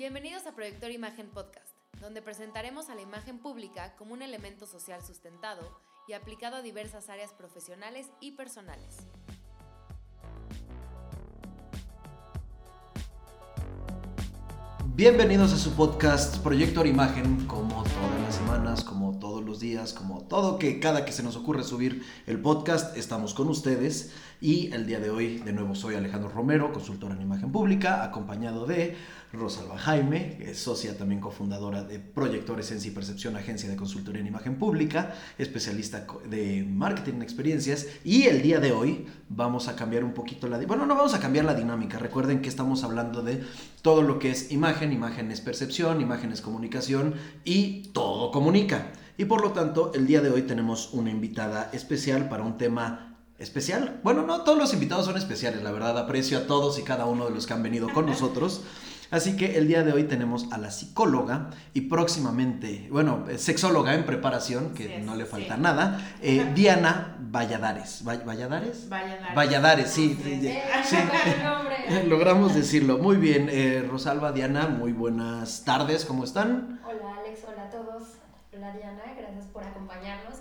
Bienvenidos a Proyector Imagen Podcast, donde presentaremos a la imagen pública como un elemento social sustentado y aplicado a diversas áreas profesionales y personales. Bienvenidos a su podcast Proyector Imagen, como todas las semanas, como todos los días, como todo que cada que se nos ocurre subir el podcast, estamos con ustedes. Y el día de hoy, de nuevo, soy Alejandro Romero, consultor en imagen pública, acompañado de Rosalba Jaime, que es socia también cofundadora de Proyectores en y Percepción, agencia de consultoría en imagen pública, especialista de marketing en experiencias. Y el día de hoy vamos a cambiar un poquito la... Bueno, no vamos a cambiar la dinámica. Recuerden que estamos hablando de todo lo que es imagen, imagen es percepción, imagen es comunicación y todo comunica. Y por lo tanto, el día de hoy tenemos una invitada especial para un tema especial. Bueno, no todos los invitados son especiales, la verdad aprecio a todos y cada uno de los que han venido con nosotros. Así que el día de hoy tenemos a la psicóloga y próximamente, bueno, eh, sexóloga en preparación, que no le falta nada, eh, Diana Valladares. ¿Valladares? Valladares. Valladares, sí. sí, Logramos decirlo. Muy bien, eh, Rosalba, Diana, muy buenas tardes, ¿cómo están? Hola Alex, hola a todos. Hola Diana, gracias por acompañarnos.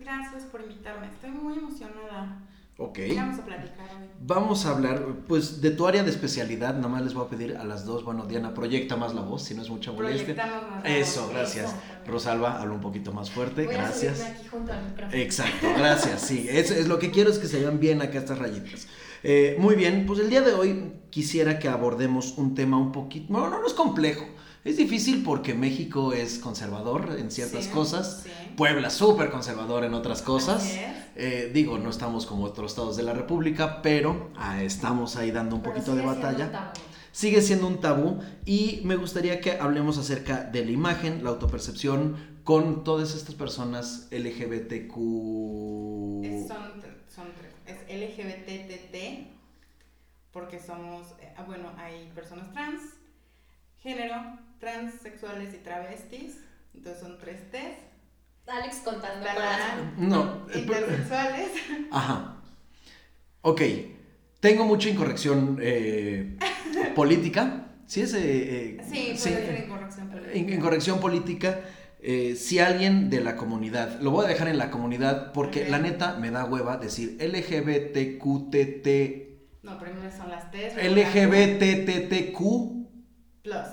Gracias por invitarme, estoy muy emocionada. Ok. vamos a platicar hoy? Vamos a hablar, pues, de tu área de especialidad. Nada más les voy a pedir a las dos, bueno, Diana, proyecta más la voz, si no es mucha molestia. Más Eso, gracias. Rosalba, habla un poquito más fuerte, voy gracias. A aquí junto al micrófono. Exacto, gracias, sí. Es, es, lo que quiero es que se vean bien acá estas rayitas. Eh, muy bien, pues el día de hoy quisiera que abordemos un tema un poquito, bueno, no, no es complejo, es difícil porque México es conservador en ciertas cosas, Puebla súper conservador en otras cosas. Eh, digo, no estamos como otros estados de la República, pero ah, estamos ahí dando un poquito de batalla. Sigue siendo un tabú y me gustaría que hablemos acerca de la imagen, la autopercepción con todas estas personas LGBTQ. son, son es LGBTT porque somos, eh, ah, bueno, hay personas trans, género, transexuales y travestis. Entonces son tres T's. Alex contando No. Eh, intersexuales. Ajá. Ok. Tengo mucha incorrección eh, política. ¿Sí es? Eh, sí, puede ser incorrección política. Incorrección política. si alguien de la comunidad, lo voy a dejar en la comunidad porque la neta me da hueva decir LGBTQTT. No, primero son las T. LGBTTQ. Plus,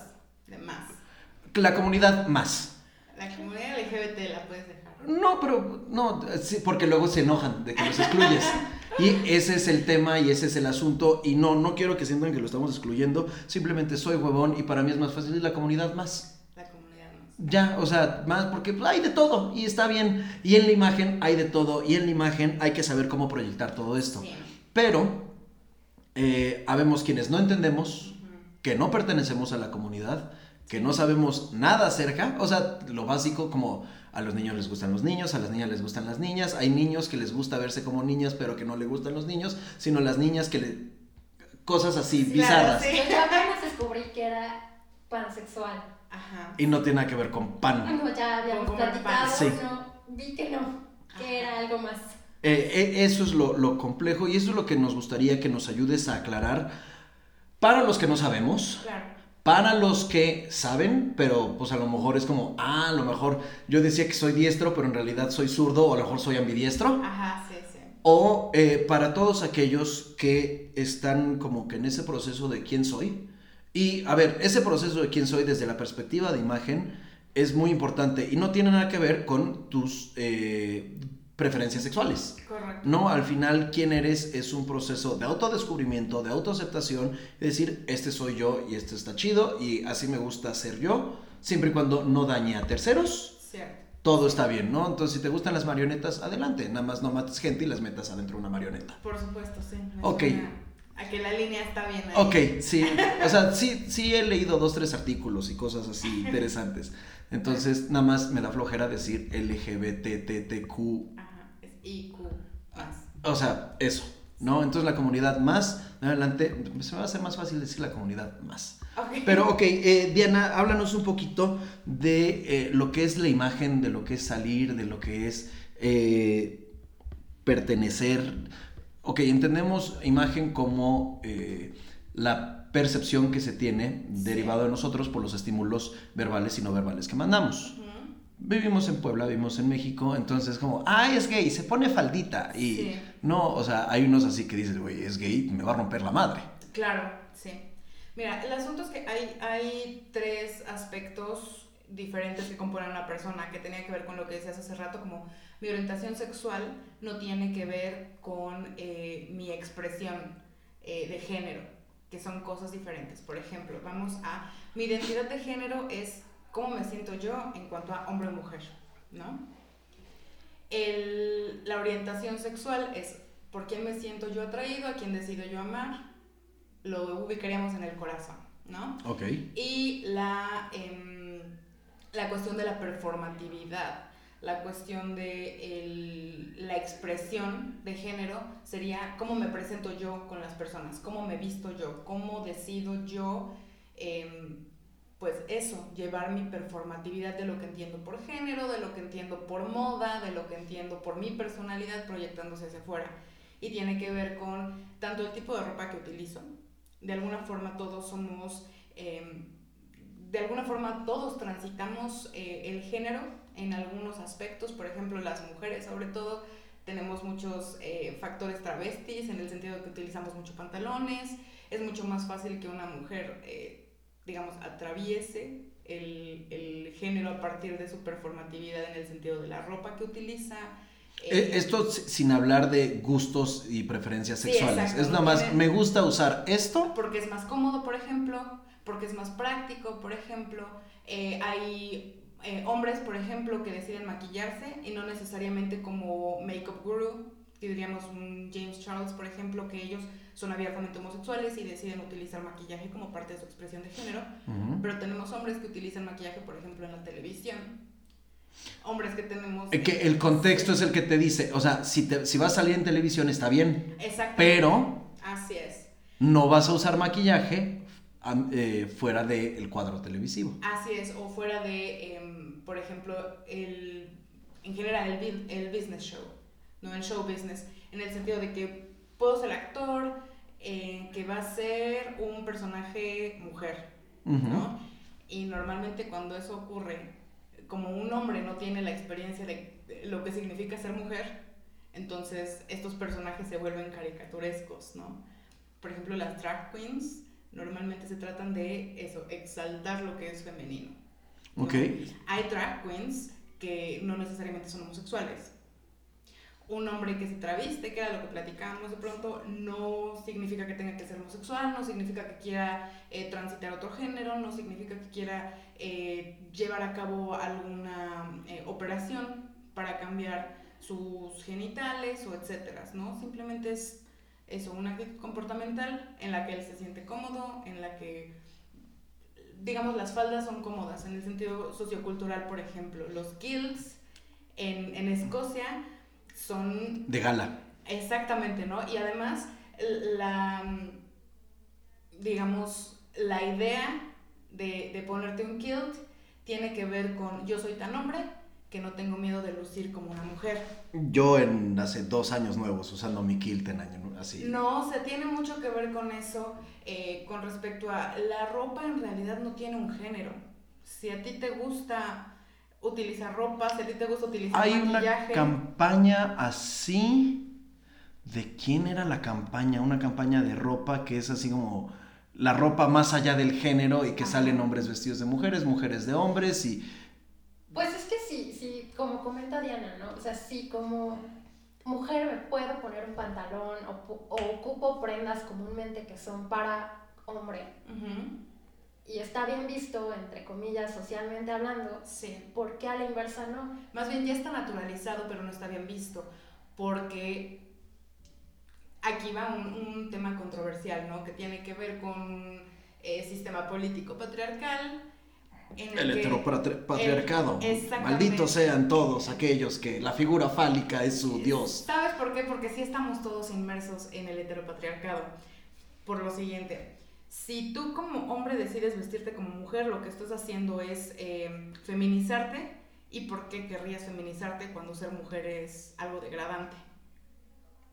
la comunidad más. La comunidad LGBT la puedes dejar. No, pero no, sí, porque luego se enojan de que los excluyes. Y ese es el tema y ese es el asunto. Y no, no quiero que sientan que lo estamos excluyendo. Simplemente soy huevón y para mí es más fácil la comunidad más. La comunidad más. Ya, o sea, más porque hay de todo y está bien. Y en la imagen hay de todo y en la imagen hay que saber cómo proyectar todo esto. Sí. Pero eh, habemos quienes no entendemos, que no pertenecemos a la comunidad que no sabemos nada acerca, o sea, lo básico como a los niños les gustan los niños, a las niñas les gustan las niñas, hay niños que les gusta verse como niñas pero que no le gustan los niños, sino las niñas que le... cosas así, bizarras. Sí. Yo apenas descubrí que era pansexual. Ajá. Y no tiene nada que ver con pan. No, ya habíamos platicado, sí. no, vi que no, que era algo más. Eh, eh, eso es lo, lo complejo y eso es lo que nos gustaría que nos ayudes a aclarar para los que no sabemos. Claro para los que saben, pero pues a lo mejor es como, ah, a lo mejor yo decía que soy diestro, pero en realidad soy zurdo, o a lo mejor soy ambidiestro. Ajá, sí, sí. O eh, para todos aquellos que están como que en ese proceso de quién soy. Y a ver, ese proceso de quién soy desde la perspectiva de imagen es muy importante y no tiene nada que ver con tus eh, preferencias sexuales. Correcto. No, al final quién eres es un proceso de autodescubrimiento, de autoaceptación, es decir, este soy yo y este está chido y así me gusta ser yo, siempre y cuando no dañe a terceros. Cierto. Todo está bien, ¿no? Entonces, si te gustan las marionetas, adelante. Nada más no mates gente y las metas adentro de una marioneta. Por supuesto, sí. Ok. A que la línea está bien ahí. Ok, sí. O sea, sí, sí he leído dos, tres artículos y cosas así interesantes. Entonces, nada más me da flojera decir LGBTTQ IQ más. O sea, eso, ¿no? Entonces la comunidad más, adelante, se me va a hacer más fácil decir la comunidad más. Pero, ok, eh, Diana, háblanos un poquito de eh, lo que es la imagen, de lo que es salir, de lo que es eh, pertenecer. Ok, entendemos imagen como la percepción que se tiene derivado de nosotros por los estímulos verbales y no verbales que mandamos. Vivimos en Puebla, vivimos en México, entonces como, ay, es gay, se pone faldita. Y no, o sea, hay unos así que dices, güey, es gay, me va a romper la madre. Claro, sí. Mira, el asunto es que hay, hay tres aspectos diferentes que componen a una persona, que tenía que ver con lo que decías hace rato, como mi orientación sexual no tiene que ver con eh, mi expresión eh, de género, que son cosas diferentes. Por ejemplo, vamos a, mi identidad de género es cómo me siento yo en cuanto a hombre o mujer, ¿no? El, la orientación sexual es por quién me siento yo atraído, a quién decido yo amar, lo ubicaríamos en el corazón, ¿no? Ok. Y la, em, la cuestión de la performatividad, la cuestión de el, la expresión de género sería cómo me presento yo con las personas, cómo me visto yo, cómo decido yo, em, pues eso, llevar mi performatividad de lo que entiendo por género, de lo que entiendo por moda, de lo que entiendo por mi personalidad proyectándose hacia afuera. Y tiene que ver con tanto el tipo de ropa que utilizo, de alguna forma todos somos, em, de alguna forma todos transitamos eh, el género en algunos aspectos, por ejemplo las mujeres sobre todo tenemos muchos eh, factores travestis en el sentido de que utilizamos mucho pantalones, es mucho más fácil que una mujer, eh, digamos, atraviese el, el, género a partir de su performatividad en el sentido de la ropa que utiliza, eh, esto sin hablar de gustos y preferencias sexuales. es nada más, me gusta usar esto. Porque es más cómodo, por ejemplo, porque es más práctico, por ejemplo. Eh, hay eh, hombres, por ejemplo, que deciden maquillarse y no necesariamente como make-up guru, diríamos un James Charles, por ejemplo, que ellos son abiertamente homosexuales y deciden utilizar maquillaje como parte de su expresión de género. Pero tenemos hombres que utilizan maquillaje, por ejemplo, en la televisión hombres que tenemos. Que el contexto es el que te dice, o sea, si, te, si vas a salir en televisión está bien. Pero. Así es. No vas a usar maquillaje eh, fuera del cuadro televisivo. Así es, o fuera de, em, por ejemplo, el, en general el, el, business show, no el show business, en el sentido de que puedo ser actor eh, que va a ser un personaje mujer, ¿no? Y normalmente cuando eso ocurre como un hombre no tiene la experiencia de lo que significa ser mujer, entonces estos personajes se vuelven caricaturescos, ¿no? Por ejemplo, las drag queens normalmente se tratan de eso, exaltar lo que es femenino. Ok. Hay drag queens que no necesariamente son homosexuales, un hombre que se traviste, que era lo que platicábamos de pronto, no significa que tenga que ser homosexual, no significa que quiera eh, transitar otro género, no significa que quiera eh, llevar a cabo alguna eh, operación para cambiar sus genitales o etcétera, ¿no? Simplemente es eso, una actitud comportamental en la que él se siente cómodo, en la que, digamos, las faldas son cómodas, en el sentido sociocultural, por ejemplo, los kilts en, en Escocia son... De gala. Exactamente, ¿no? Y además, la, digamos, la idea de, de ponerte un kilt tiene que ver con yo soy tan hombre que no tengo miedo de lucir como una mujer. Yo en hace dos años nuevos usando mi kilt en año así. No, se tiene mucho que ver con eso, eh, con respecto a la ropa en realidad no tiene un género. Si a ti te gusta utilizar ropa, si a ti te gusta utilizar Hay una campaña así. ¿De quién era la campaña? Una campaña de ropa que es así como la ropa más allá del género y que salen hombres vestidos de mujeres, mujeres de hombres y... Pues es que sí, sí, como comenta Diana, ¿no? O sea, sí, como mujer me puedo poner un pantalón o, ocupo prendas comúnmente que son para hombre y está bien visto, entre comillas, socialmente hablando, sí. ¿por qué a la inversa no? Más bien ya está naturalizado, pero no está bien visto, porque aquí va un, tema controversial, ¿no? Que tiene que ver con el eh, sistema político patriarcal. En el, el heteropatriarcado. Malditos sean todos aquellos que la figura fálica es su dios. ¿Sabes por qué? Porque sí estamos todos inmersos en el heteropatriarcado. Por lo siguiente, si tú como hombre decides vestirte como mujer, lo que estás haciendo es eh, feminizarte. ¿Y por qué querrías feminizarte cuando ser mujer es algo degradante?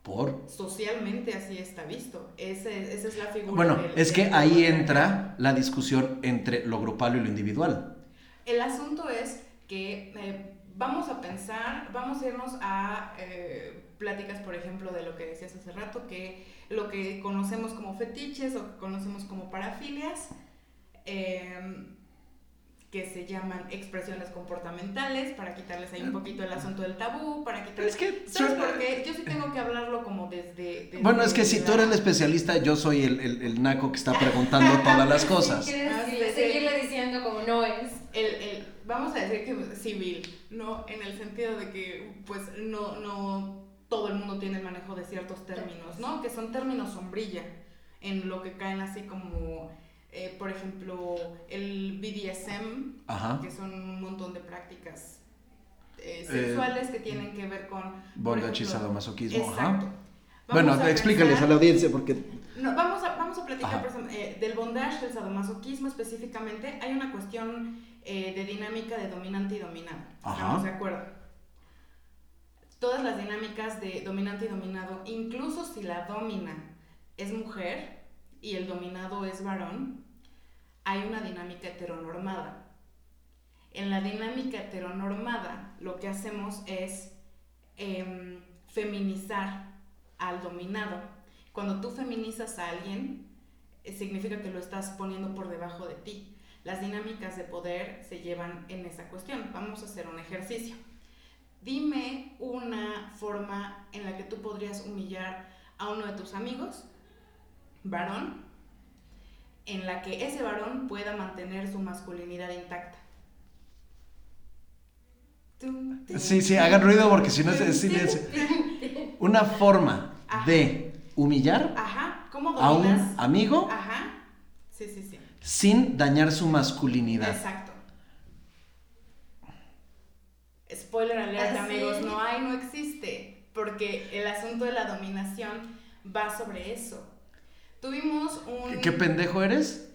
¿Por? Socialmente así está visto. Ese, esa es la figura. Bueno, del- es que ahí entra la discusión entre lo grupal y lo individual. El asunto es que eh, vamos a pensar, vamos a irnos a eh, pláticas, por ejemplo, de lo que decías hace rato, que lo que conocemos como fetiches o que conocemos como parafilias, eh, que se llaman expresiones comportamentales, para quitarles ahí un poquito el asunto del tabú, para quitarles... Es que ¿Sabes por qué? Yo sí tengo que hablarlo como desde... desde Bueno, es que si tú eres el especialista, yo soy el, el- el naco que está preguntando todas las cosas. Ah, sí, seguirle- sí. seguirle diciendo como no es. el, el- vamos a decir que civil, ¿no? En el sentido de que, pues, no, no todo el mundo tiene el manejo de ciertos términos, ¿no? Que son términos sombrilla, en lo que caen así como, eh, por ejemplo, el BDSM, Ajá. que son un montón de prácticas eh, sexuales que tienen que ver con... Bondage y sadomasoquismo, Exacto. ajá. Bueno, a explícales pensar- a la audiencia porque... no, vamos, a, vamos a platicar Ajá. por ejemplo, eh, del bondage, del sadomasoquismo específicamente. Hay una cuestión eh, de dinámica de dominante y dominado. Ajá. ¿Estamos de acuerdo? Todas las dinámicas de dominante y dominado, incluso si la domina es mujer y el dominado es varón, hay una dinámica heteronormada. En la dinámica heteronormada, lo que hacemos es em, feminizar al dominado. Cuando tú feminizas a alguien, eh, significa que lo estás poniendo por debajo de ti. Las dinámicas de poder se llevan en esa cuestión. Vamos a hacer un ejercicio. Dime una forma en la que tú podrías humillar a uno de tus amigos, varón, en la que ese varón pueda mantener su masculinidad intacta. Sí, sí, hagan ruido porque si no es silencio. Una forma Ajá. de humillar Ajá, ¿cómo a un amigo Ajá, sí, sí, sí. sin dañar su masculinidad. Exacto. Spoiler alert, ¿Ah, sí? amigos, no hay, no existe, porque el asunto de la dominación va sobre eso. Tuvimos un... ¿Qué, qué pendejo eres?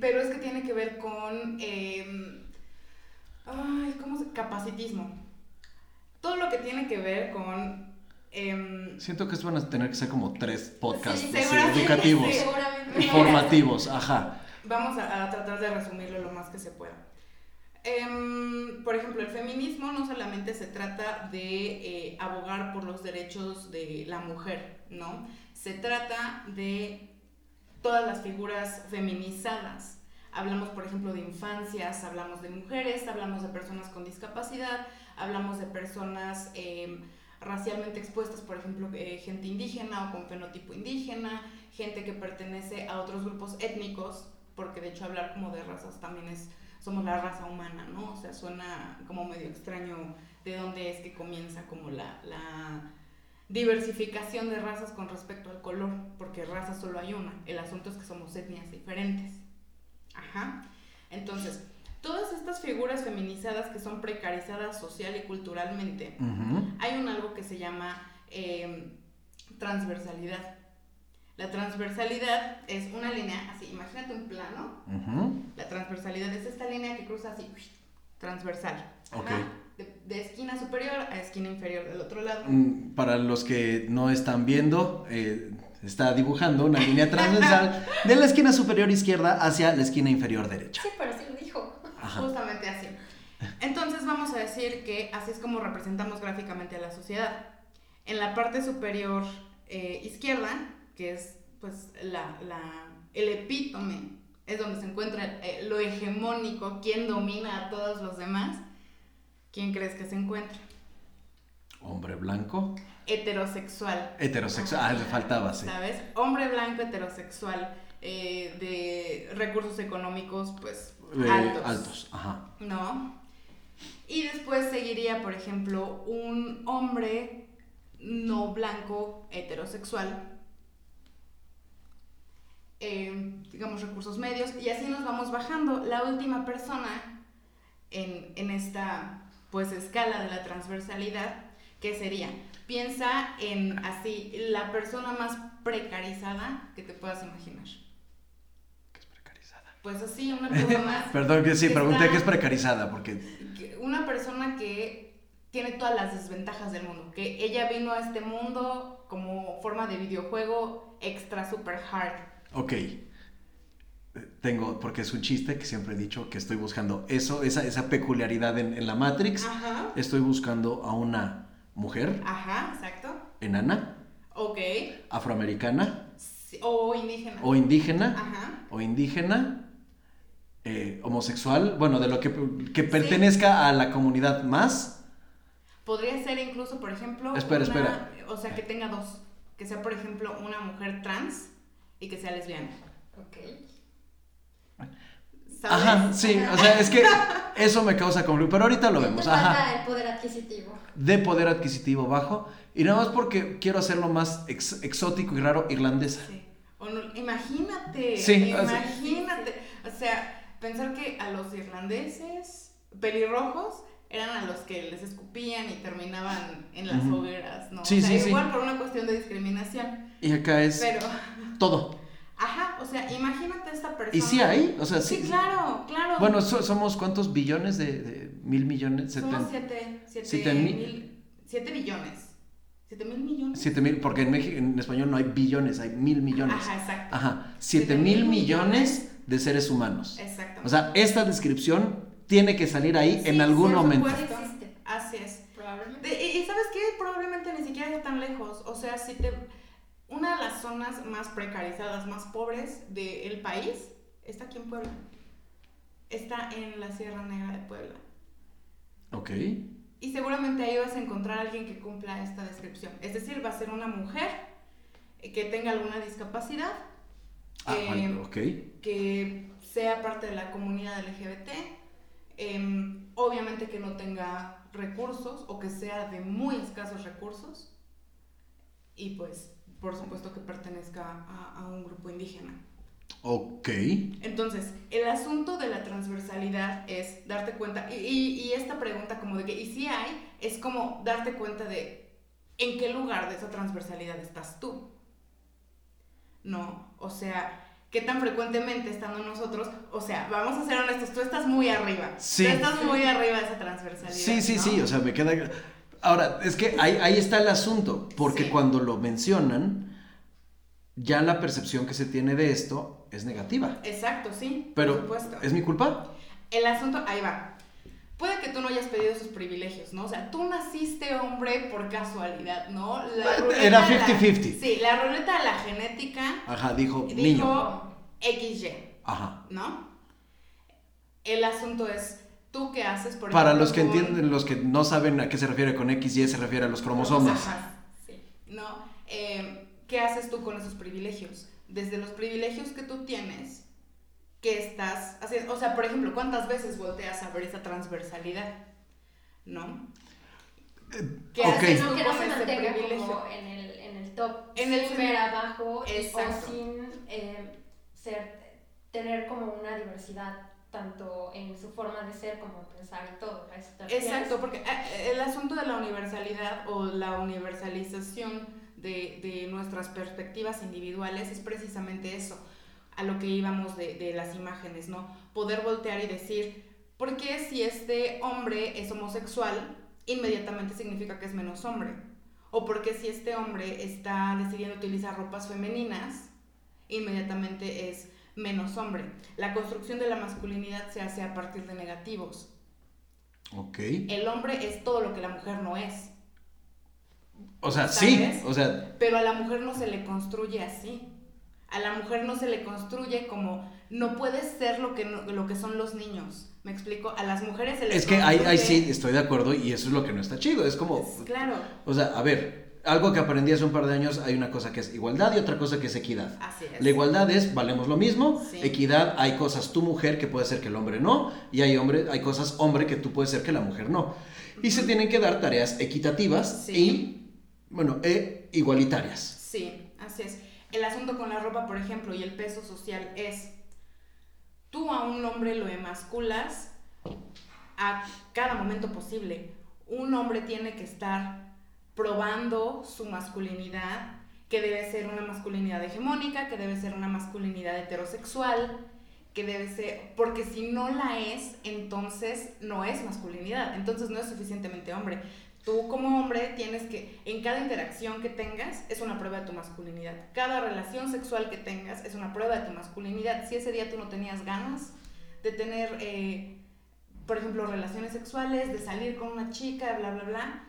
Pero es que tiene que ver con... eh, ay, ¿cómo se...? Capacitismo. Todo lo que tiene que ver con... em, Siento que estos van a tener que ser como tres podcasts Sí, seguramente, educativos, sí. Seguramente. formativos, ajá. Vamos a, a tratar de resumirlo lo más que se pueda. Em, por ejemplo, el feminismo no solamente se trata de eh, abogar por los derechos de la mujer, ¿no? Se trata de todas las figuras feminizadas. Hablamos, por ejemplo, de infancias, hablamos de mujeres, hablamos de personas con discapacidad, hablamos de personas em, racialmente expuestas, por ejemplo, eh, gente indígena o con fenotipo indígena, gente que pertenece a otros grupos étnicos, porque de hecho hablar como de razas también es, somos la raza humana, ¿no? O sea, suena como medio extraño de dónde es que comienza como la, la diversificación de razas con respecto al color, porque raza solo hay una, el asunto es que somos etnias diferentes. Ajá. Entonces, todas estas figuras feminizadas que son precarizadas social y culturalmente, hay un algo que se llama eh, transversalidad. La transversalidad es una línea, así, imagínate un plano. La transversalidad es esta línea que cruza así, transversal. Ajá. De, de esquina superior a esquina inferior del otro lado. Mm, Para los que no están viendo, eh, está dibujando una línea transversal de la esquina superior izquierda hacia la esquina inferior derecha. Sí, pero sí lo dijo. Ajá. Justamente así. Entonces vamos a decir que así es como representamos gráficamente a la sociedad. En la parte superior eh, izquierda, que es pues la, la- el epítome, es donde se encuentra eh, lo hegemónico, quién domina a todos los demás, ¿quién crees que se encuentra? Hombre blanco, Heterosexual. heterosexual. Ah, le faltaba, sí. ¿Sabes? Hombre blanco heterosexual eh, de recursos económicos pues Eh, altos. altos, ajá. ¿no? Y después seguiría, por ejemplo, un hombre no blanco heterosexual, eh, digamos recursos medios, y así nos vamos bajando. La última persona en, en esta pues escala de la transversalidad, ¿qué sería? Piensa en así, la persona más precarizada que te puedas imaginar. Que es precarizada. Pues así, una persona Perdón que sí, que pregunté está- qué es precarizada, porque que- una persona que tiene todas las desventajas del mundo. Que ella vino a este mundo como forma de videojuego extra super hard. Ok. Tengo, porque es un chiste que siempre he dicho que estoy buscando eso, esa, esa peculiaridad en, en la Matrix. Ajá. Estoy buscando a una mujer Ajá, exacto. enana, Ok. afroamericana Sí, O indígena. o indígena, Ajá. o indígena, eh, homosexual, bueno, de lo que, que pertenezca a la comunidad más. Podría ser incluso, por ejemplo. Espera, una- espera. O sea, que tenga dos. Que sea, por ejemplo, una mujer trans y que sea lesbiana. Ok. ¿Sabes? Ajá, sí, o sea, es que eso me causa conflicto, pero ahorita lo vemos, ajá. el poder adquisitivo. De poder adquisitivo bajo, y nada más porque quiero hacerlo más ex- exótico y raro, irlandesa. Sí. O no- imagínate. Sí, imagínate. O sea, pensar que a los irlandeses pelirrojos eran a los que les escupían y terminaban en las Ujú. hogueras, ¿no? Sí, o sea, sí, sí. igual por una cuestión de discriminación. Y acá es Pero, todo. ajá, o sea, imagínate a esta persona. ¿Y sí hay? O sea, sí. Sí, claro, claro. Bueno, so- somos cuántos billones de, de mil millones, Somos siete, siete, siete mil- mil, siete billones. ¿Siete mil millones? siete mil, porque en México, en español no hay billones, hay mil millones. Ajá, exacto. Ajá, siete Siete mil mil millones de seres humanos. Exacto. O sea, esta descripción tiene que salir ahí en algún momento. existe. Así es. Probablemente. De- y, y sabes qué, probablemente ni siquiera está tan lejos. O sea, si te. Una de las zonas más precarizadas, más pobres del país, está aquí en Puebla. Está en la Sierra Negra de Puebla. Ok. Y seguramente ahí vas a encontrar a alguien que cumpla esta descripción. Es decir, va a ser una mujer que tenga alguna discapacidad, Ah, eh, vale, ok. que sea parte de la comunidad LGBT, em, obviamente que no tenga recursos o que sea de muy escasos recursos y pues por supuesto que pertenezca a, a un grupo indígena. Ok. Entonces, el asunto de la transversalidad es darte cuenta, y, y- y esta pregunta como de que, ¿y si hay? Es como darte cuenta de en qué lugar de esa transversalidad estás tú. No, o sea, ¿qué tan frecuentemente estando nosotros? O sea, vamos a ser honestos, tú estás muy arriba. Sí. Tú estás muy arriba de esa transversalidad. Sí, sí, ¿no? sí, o sea, me queda... Ahora, es que ahí, ahí está el asunto, porque Sí. cuando lo mencionan, ya la percepción que se tiene de esto es negativa. Exacto, sí, Pero, por supuesto. ¿es mi culpa? El asunto, ahí va. Puede que tú no hayas pedido esos privilegios, ¿no? O sea, tú naciste hombre por casualidad, ¿no? La era de la- 50-50. Sí, la ruleta de la genética Ajá, dijo, dijo niño. XY, Ajá. ¿no? El asunto es, ¿tú qué haces? Por Para ejemplo, los que entienden, los que no saben a qué se refiere con X y se refiere a los cromosomas. Ajá, sí, ¿no? Eh, ¿Qué haces tú con esos privilegios? Desde los privilegios que tú tienes, que estás haciendo, o sea, por ejemplo, ¿cuántas veces volteas a ver esa transversalidad? ¿No? ¿Qué ok. haces No, que no con se mantenga privilegio? como en el, en el top, En el ver abajo Exacto. o sin eh, ser, tener como una diversidad tanto en su forma de ser como pensar y todo. Exacto, porque eh, el asunto de la universalidad o la universalización de, de nuestras perspectivas individuales es precisamente eso, a lo que íbamos de, de las imágenes, ¿no? Poder voltear y decir, ¿por qué si este hombre es homosexual, inmediatamente significa que es menos hombre? ¿O por qué si este hombre está decidiendo utilizar ropas femeninas, inmediatamente es menos hombre? La construcción de la masculinidad se hace a partir de negativos. Ok. El hombre es todo lo que la mujer no es, O sea, sí. O sea, pero a la mujer no se le construye así. A la mujer no se le construye como no puedes ser lo que, no- lo que son los niños. ¿Me explico? A las mujeres se les es que ahí, ahí sí estoy de acuerdo y eso es lo que no está chido. Es como, Es- Claro, o sea, a ver, algo que aprendí hace un par de años, hay una cosa que es igualdad y otra cosa que es equidad. así es. La igualdad es valemos lo mismo, Sí. equidad hay cosas tu mujer que puede ser que el hombre no y hay hombre hay cosas hombre que tú puedes ser que la mujer no. Y se tienen que dar tareas equitativas Sí. y bueno, e igualitarias. Sí, así es. El asunto con la ropa, por ejemplo, y el peso social es, tú a un hombre lo emasculas a cada momento posible. Un hombre tiene que estar probando su masculinidad, que debe ser una masculinidad hegemónica, que debe ser una masculinidad heterosexual, que debe ser, porque si no la es, entonces no es masculinidad, entonces no es suficientemente hombre. Tú como hombre tienes que, en cada interacción que tengas, es una prueba de tu masculinidad. Cada relación sexual que tengas es una prueba de tu masculinidad. Si ese día tú no tenías ganas de tener, eh, por ejemplo, relaciones sexuales, de salir con una chica, bla, bla, bla,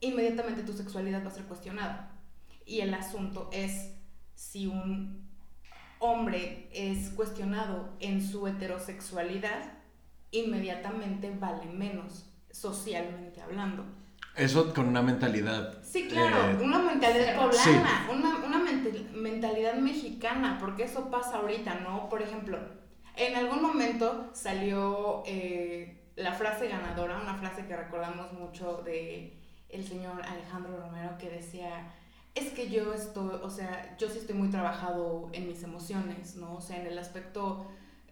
inmediatamente tu sexualidad va a ser cuestionada. Y el asunto es si un hombre es cuestionado en su heterosexualidad, inmediatamente vale menos, socialmente hablando. Eso con una mentalidad. Sí, claro, eh, una mentalidad poblana, una, una mentalidad mexicana, porque eso pasa ahorita, ¿no? Por ejemplo, en algún momento salió eh, la frase ganadora, una frase que recordamos mucho de el señor Alejandro Romero que decía, es que yo estoy, o sea, yo sí estoy muy trabajado en mis emociones, ¿no? O sea, en el aspecto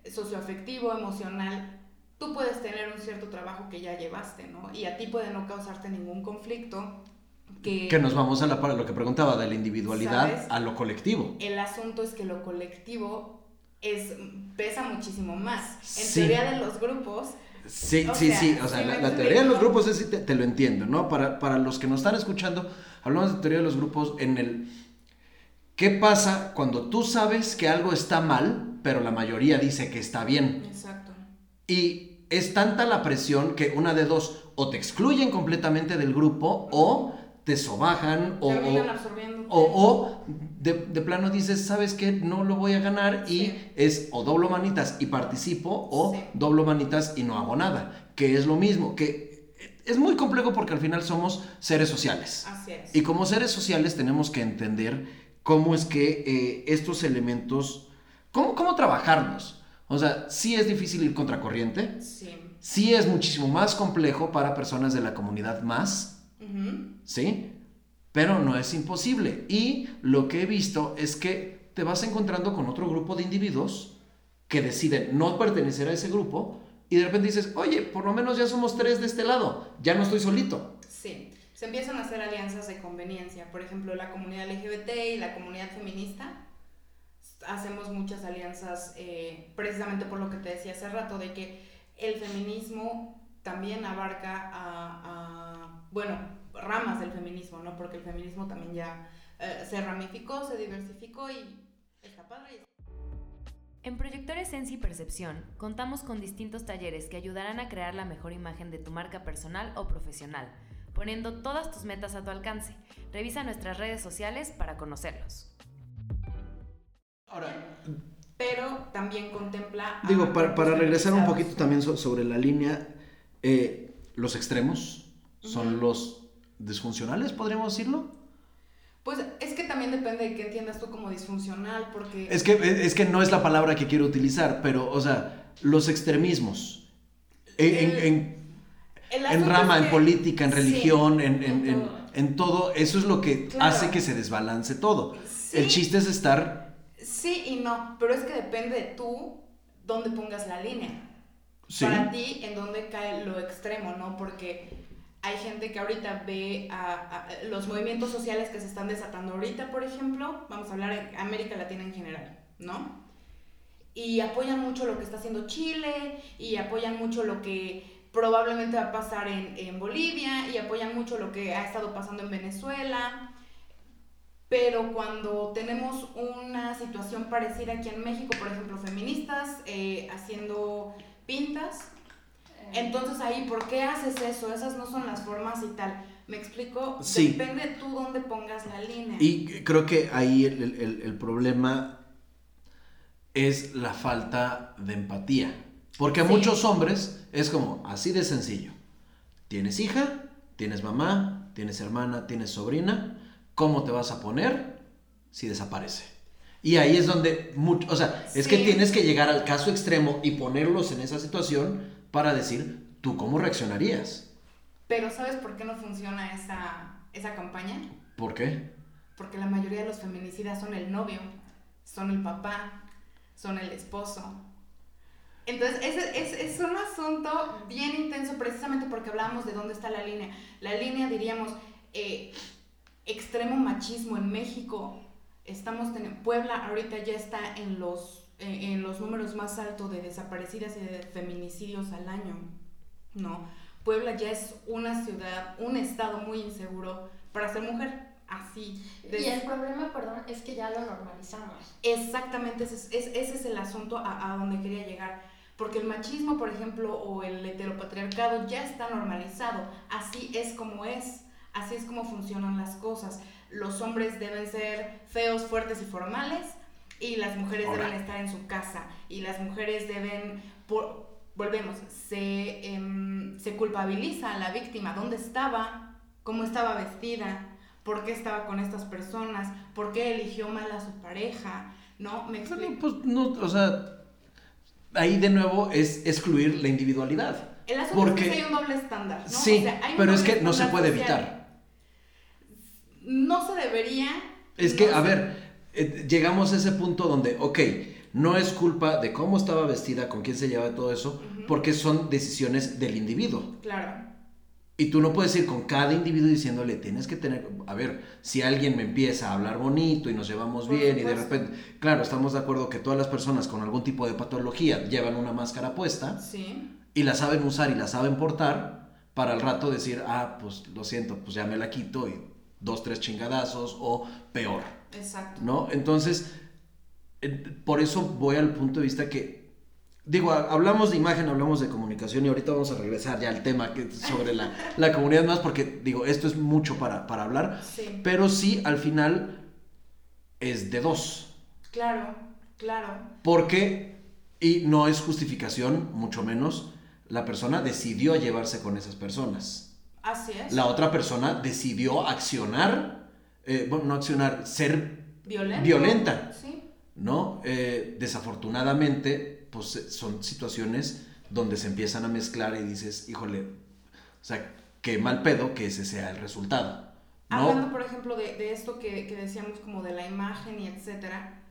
socioafectivo, emocional, tú puedes tener un cierto trabajo que ya llevaste, ¿no? Y a ti puede no causarte ningún conflicto. Que, que nos vamos a la, lo que preguntaba, de la individualidad a lo colectivo. El asunto es que lo colectivo es, pesa muchísimo más. En teoría de los grupos... Sí, sí, sí, o sea, la, teoría de los grupos es, te, te, lo entiendo, ¿no? Para, para los que nos están escuchando, hablamos de teoría de los grupos en el... ¿Qué pasa cuando tú sabes que algo está mal, pero la mayoría dice que está bien? Exacto. Y es tanta la presión que una de dos, o te excluyen completamente del grupo o te sobajan o, o, o, de, de, plano dices, ¿sabes qué? No lo voy a ganar y es o doblo manitas y participo o doblo manitas y no hago nada, que es lo mismo, que es muy complejo porque al final somos seres sociales. Así es. Y como seres sociales tenemos que entender cómo es que eh, estos elementos, cómo, cómo trabajarlos. O sea, sí es difícil ir contracorriente. Sí. Sí es muchísimo más complejo para personas de la comunidad más. ¿Sí? Pero no es imposible. Y lo que he visto es que te vas encontrando con otro grupo de individuos que deciden no pertenecer a ese grupo y de repente dices, oye, por lo menos ya somos tres de este lado, ya no estoy solito. Sí, se empiezan a hacer alianzas de conveniencia. Por ejemplo, la comunidad LGBT y la comunidad feminista alianzas eh, precisamente por lo que te decía hace rato, de que el feminismo también abarca a, bueno, ramas del feminismo, ¿no? Porque el feminismo también ya eh, se ramificó, se diversificó y está padre. En Proyectores Sensi y Percepción contamos con distintos talleres que ayudarán a crear la mejor imagen de tu marca personal o profesional, poniendo todas tus metas a tu alcance. Revisa nuestras redes sociales para conocerlos. Ahora, pero también contempla... Digo, para, para regresar un poquito también sobre la línea, eh, los extremos son los disfuncionales, podríamos decirlo. Pues es que también depende de qué entiendas tú como disfuncional, porque... Es que, es que no es la palabra que quiero utilizar, pero, o sea, los extremismos. En, en, rama, en política, en religión, en, en, en, todo, eso es lo que hace que se desbalance todo. El chiste es estar Sí y no, pero es que depende de tú dónde pongas la línea. Para ti, en dónde cae lo extremo, ¿no? Porque hay gente que ahorita ve a, los movimientos sociales que se están desatando ahorita, por ejemplo, vamos a hablar en América Latina en general, ¿no? Y apoyan mucho lo que está haciendo Chile, y apoyan mucho lo que probablemente va a pasar en, en Bolivia, y apoyan mucho lo que ha estado pasando en Venezuela pero cuando tenemos una situación parecida aquí en México, por ejemplo, feministas eh, haciendo pintas, eh. entonces ahí, ¿por qué haces eso? Esas no son las formas y tal. ¿Me explico? Sí. Depende tú dónde pongas la línea. Y creo que ahí el, el problema es la falta de empatía. Porque a muchos hombres es como así de sencillo. Tienes hija, tienes mamá, tienes hermana, tienes sobrina ¿cómo te vas a poner si desaparece? Y ahí es donde, mucho, o sea, es que tienes que llegar al caso extremo y ponerlos en esa situación para decir, ¿tú cómo reaccionarías? Pero ¿sabes por qué no funciona esa, esa campaña? ¿Por qué? Porque la mayoría de los feminicidas son el novio, son el papá, son el esposo. Entonces, es, es, un asunto bien intenso precisamente porque hablábamos de dónde está la línea. La línea, diríamos, eh, extremo machismo en México. Estamos teniendo, Puebla ahorita ya está en los, en los números más altos de desaparecidas y de feminicidios al año, ¿no? Puebla ya es una ciudad, un estado muy inseguro para ser mujer. Así. Y el problema, perdón, es que ya lo normalizamos. Exactamente, ese es, ese es el asunto a, a donde quería llegar. Porque el machismo, por ejemplo, o el heteropatriarcado ya está normalizado. Así es como es. Así es como funcionan las cosas. Los hombres deben ser feos, fuertes y formales y las mujeres deben estar en su casa. Y las mujeres deben, por, volvemos, se, em, se culpabiliza a la víctima. ¿Dónde estaba? ¿Cómo estaba vestida? ¿Por qué estaba con estas personas? ¿Por qué eligió mal a su pareja? ¿No? Me pues no, o sea, ahí de nuevo es excluir la individualidad. El asunto porque... es que hay un doble estándar, ¿no? Sí, pero es que no se puede evitar. No se debería... Es que, a ver, eh, llegamos a ese punto donde, ok, no es culpa de cómo estaba vestida, con quién se llevaba todo eso, porque son decisiones del individuo. Claro. Y tú no puedes ir con cada individuo diciéndole, tienes que tener, a ver, si alguien me empieza a hablar bonito y nos llevamos bien y de repente, claro, estamos de acuerdo que todas las personas con algún tipo de patología llevan una máscara puesta sí. y la saben usar y la saben portar para al rato decir, ah, pues lo siento, pues ya me la quito y dos, tres chingadazos o peor. Exacto. ¿No? Entonces, por eso voy al punto de vista que, digo, hablamos de imagen, hablamos de comunicación y ahorita vamos a regresar ya al tema que, sobre la, la comunidad más, porque digo, esto es mucho para, para hablar, sí. pero sí, al final es de dos. Claro, claro. Porque, y no es justificación, mucho menos, la persona decidió llevarse con esas personas. Así es. La otra persona decidió accionar, eh, bueno, no accionar, ser violenta. violenta. Sí. ¿no? Eh, desafortunadamente, pues son situaciones donde se empiezan a mezclar y dices, híjole, o sea, qué mal pedo que ese sea el resultado. ¿no? Hablando, por ejemplo, de, de esto que, que, decíamos como de la imagen y etcétera,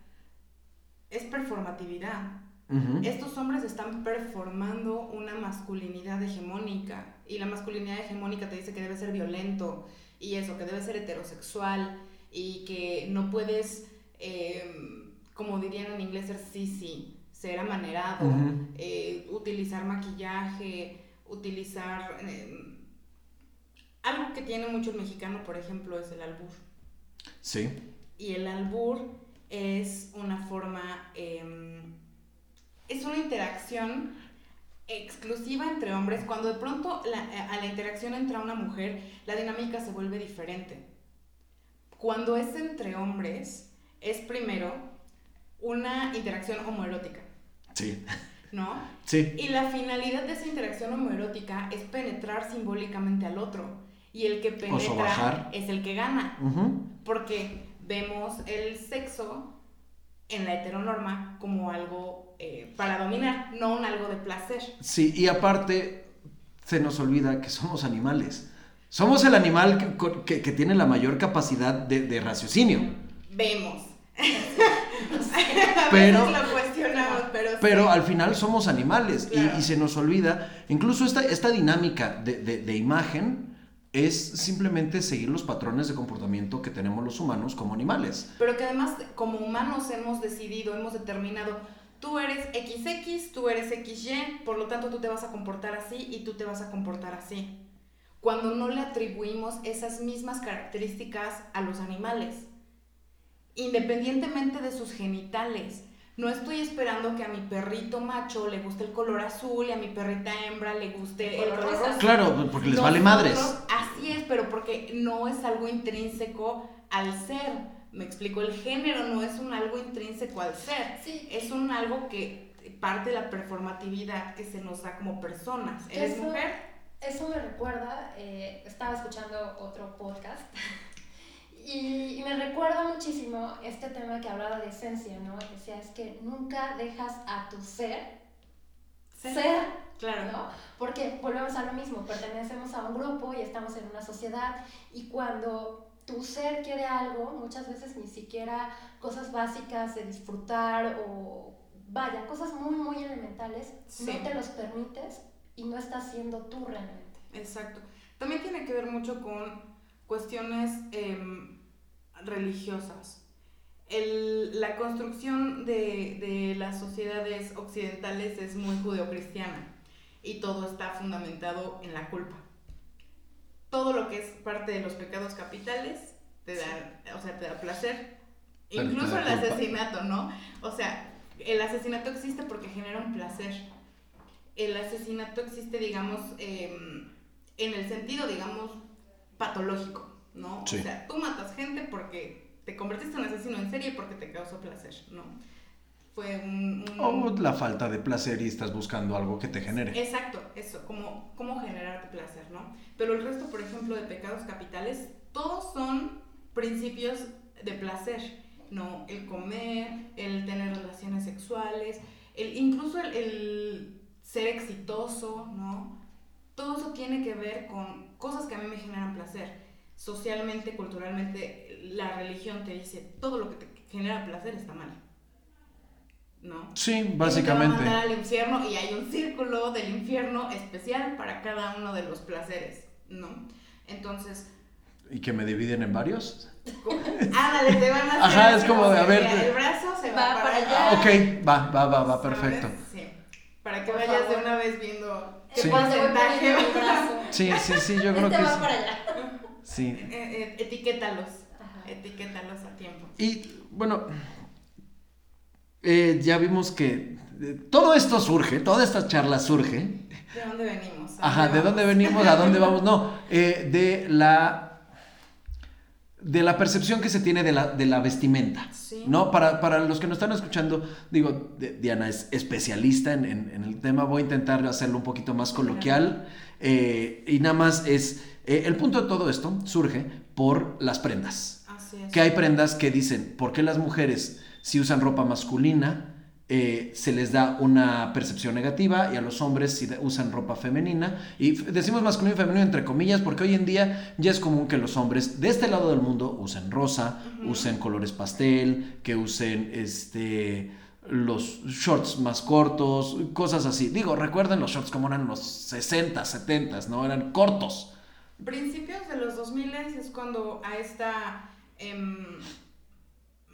es performatividad. Uh -huh. Estos hombres están performando una masculinidad hegemónica y la masculinidad hegemónica te dice que debe ser violento y eso, que debe ser heterosexual y que no puedes... Eh, como dirían en inglés, ser sissy, ser amanerado, Uh -huh. eh, utilizar maquillaje, utilizar... Eh, algo que tiene mucho el mexicano, por ejemplo, es el albur. Sí. Y el albur es una forma, eh, es una interacción exclusiva entre hombres. Cuando de pronto la, a la interacción entra una mujer, la dinámica se vuelve diferente. Cuando es entre hombres, es primero una interacción homoerótica. Sí. ¿No? Sí. Y la finalidad de esa interacción homoerótica es penetrar simbólicamente al otro. Y el que penetra es el que gana. Uh -huh. Porque vemos el sexo en la heteronorma como algo eh, para dominar, no un algo de placer. Sí, y aparte se nos olvida que somos animales. Somos el animal que, que, que tiene la mayor capacidad de, de raciocinio. Vemos. pero, lo cuestionamos, pero, pero sí. al final somos animales Claro. y, y, se nos olvida, incluso esta, esta dinámica de, de, de, imagen es simplemente seguir los patrones de comportamiento que tenemos los humanos como animales. Pero que además como humanos hemos decidido, hemos determinado, tú eres XX, tú eres XY, por lo tanto tú te vas a comportar así y tú te vas a comportar así. Cuando no le atribuimos esas mismas características a los animales independientemente de sus genitales. No estoy esperando que a mi perrito macho le guste el color azul y a mi perrita hembra le guste el color rosa. Claro, porque les Nosotros, vale madres. Así es, pero porque no es algo intrínseco al ser. Me explico, el género no es un algo intrínseco al ser. Sí. Es un algo que parte de la performatividad que se nos da como personas. ¿Eres eso, mujer? Eso me recuerda, eh, estaba escuchando otro podcast y, y, me recuerda muchísimo este tema que hablaba de esencia, ¿no? Decía, es que nunca dejas a tu ser ser, ser claro. ¿no? Porque volvemos a lo mismo, pertenecemos a un grupo y estamos en una sociedad y cuando tu ser quiere algo, muchas veces ni siquiera cosas básicas de disfrutar o vaya, cosas muy, muy elementales, sí. no te los permites y no estás siendo tú realmente. Exacto. También tiene que ver mucho con cuestiones eh, religiosas. El, la construcción de, de, las sociedades occidentales es muy judeocristiana. y todo está fundamentado en la culpa. Todo lo que es parte de los pecados capitales te da, o sea, te da placer. Incluso el asesinato, ¿no? O sea, el asesinato existe porque genera un placer. El asesinato existe, digamos, em, en el sentido, digamos, patológico, ¿no? O sea, tú matas gente porque te convertiste en asesino en serie porque te causó placer, ¿no? Fue un, O la falta de placer y estás buscando algo que te genere. Exacto, eso, como cómo generarte placer, ¿no? Pero el resto, por ejemplo, de pecados capitales, todos son principios de placer, ¿no? El comer, el tener relaciones sexuales, el, incluso el, el ser exitoso, ¿no? Todo eso tiene que ver con cosas que a mí me generan placer. Socialmente, culturalmente, la religión te dice todo lo que te genera placer está mal. ¿No? Sí, básicamente. Te va a mandar al infierno y hay un círculo del infierno especial para cada uno de los placeres, ¿no? Entonces. ¿Y que me dividen en varios? Ándale, te van a hacer. Ajá, es como de, a ver. El brazo se va, para, allá. Ok, va, va, va, va, perfecto. Sí. Para que vayas de una vez viendo qué sí. porcentaje. El brazo. Sí, sí, sí, yo creo este que va sí. para allá. Sí. Eh, eh, etiquétalos. Etiquétalos a tiempo. Y bueno, eh, ya vimos que eh, todo esto surge, toda esta charla surge. ¿De dónde venimos? Ajá, ¿de dónde venimos? ¿A dónde vamos? No, eh, de la de la percepción que se tiene de la, de la vestimenta, Sí. ¿no? Para, para los que nos están escuchando, digo, Diana es especialista en, en- en el tema, voy a intentar hacerlo un poquito más coloquial, eh, y nada más es, eh, el punto de todo esto surge por las prendas. Así es. Que hay prendas que dicen, ¿por qué las mujeres si usan ropa masculina eh, se les da una percepción negativa y a los hombres si usan ropa femenina? Y decimos masculino y femenino entre comillas porque hoy en día ya es común que los hombres de este lado del mundo usen rosa, usen colores pastel, que usen este los shorts más cortos, cosas así. Digo, recuerden los shorts como eran los 60, 70, ¿no? Eran cortos. Principios de los 2000 es cuando a esta em,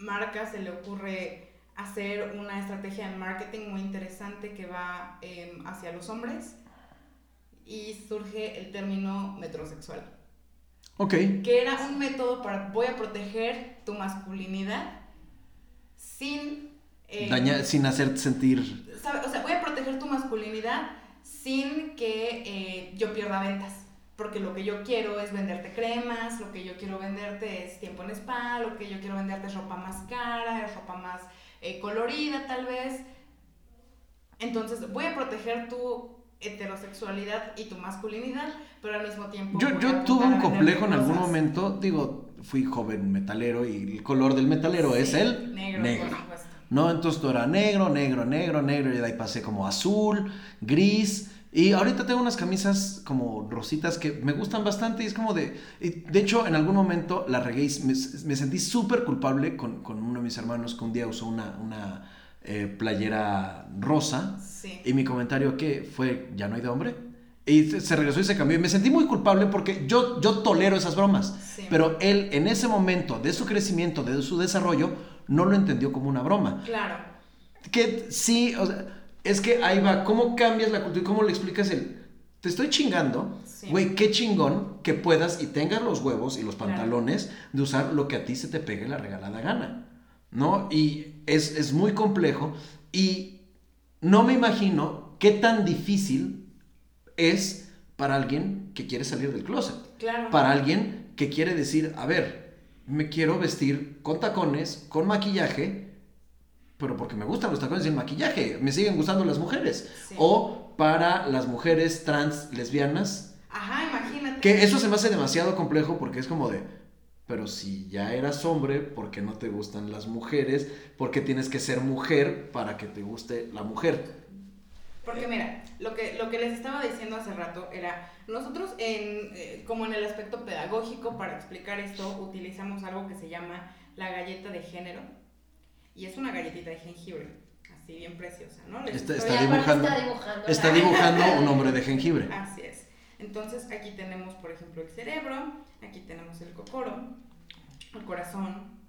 marca se le ocurre hacer una estrategia de marketing muy interesante que va em, hacia los hombres y surge el término metrosexual, Ok. que era un método para voy a proteger tu masculinidad sin... Daña- sin hacerte sentir... sabe- O sea, voy a proteger tu masculinidad sin que eh, yo pierda ventas. Porque lo que yo quiero es venderte cremas, lo que yo quiero venderte es tiempo en spa, lo que yo quiero venderte es ropa más cara, es ropa más eh, colorida tal vez. Entonces voy a proteger tu heterosexualidad y tu masculinidad, pero al mismo tiempo... Yo, yo tuve un complejo en algún momento, digo, fui joven metalero y el color del metalero es Sí, el negro, por supuesto. ¿No? Entonces todo era negro, negro, negro, negro, y de ahí pasé como azul, gris. Y ahorita tengo unas camisas como rositas que me gustan bastante y es como de... de hecho, en algún momento la regué y me, me sentí súper culpable con, con uno de mis hermanos que un día usó una, una eh, playera rosa. Sí. Y mi comentario que fue, ¿ya no hay de hombre? Y se se regresó y se cambió. Y me sentí muy culpable porque yo, yo tolero esas bromas. Sí. Pero él en ese momento de su crecimiento, de su desarrollo, no lo entendió como una broma. Claro. Que sí, o sea, es que ahí va, ¿cómo cambias la cultura y cómo le explicas el... Te estoy chingando, Sí. güey, qué chingón que puedas y tengas los huevos y los Claro. pantalones de usar lo que a ti se te pegue la regalada gana, ¿no? Y es, es muy complejo y no me imagino qué tan difícil es para alguien que quiere salir del closet Claro. para alguien que quiere decir, a ver, me quiero vestir con tacones, con maquillaje, pero porque me gustan los tacones y el maquillaje, me siguen gustando las mujeres. Sí. O para las mujeres trans lesbianas, Ajá, imagínate. que eso se me hace demasiado complejo porque es como de, pero si ya eras hombre, ¿por qué no te gustan las mujeres? ¿Por qué tienes que ser mujer para que te guste la mujer? Porque mira, lo que, lo que les estaba diciendo hace rato era, nosotros en, eh, como en el aspecto pedagógico para explicar esto, utilizamos algo que se llama la galleta de género. Y es una galletita de jengibre, así bien preciosa, ¿no? Está- dibujando- Está dibujando. Está la- dibujando un hombre de jengibre. Así es. Entonces aquí tenemos, por ejemplo, el cerebro, aquí tenemos el cocoro, el corazón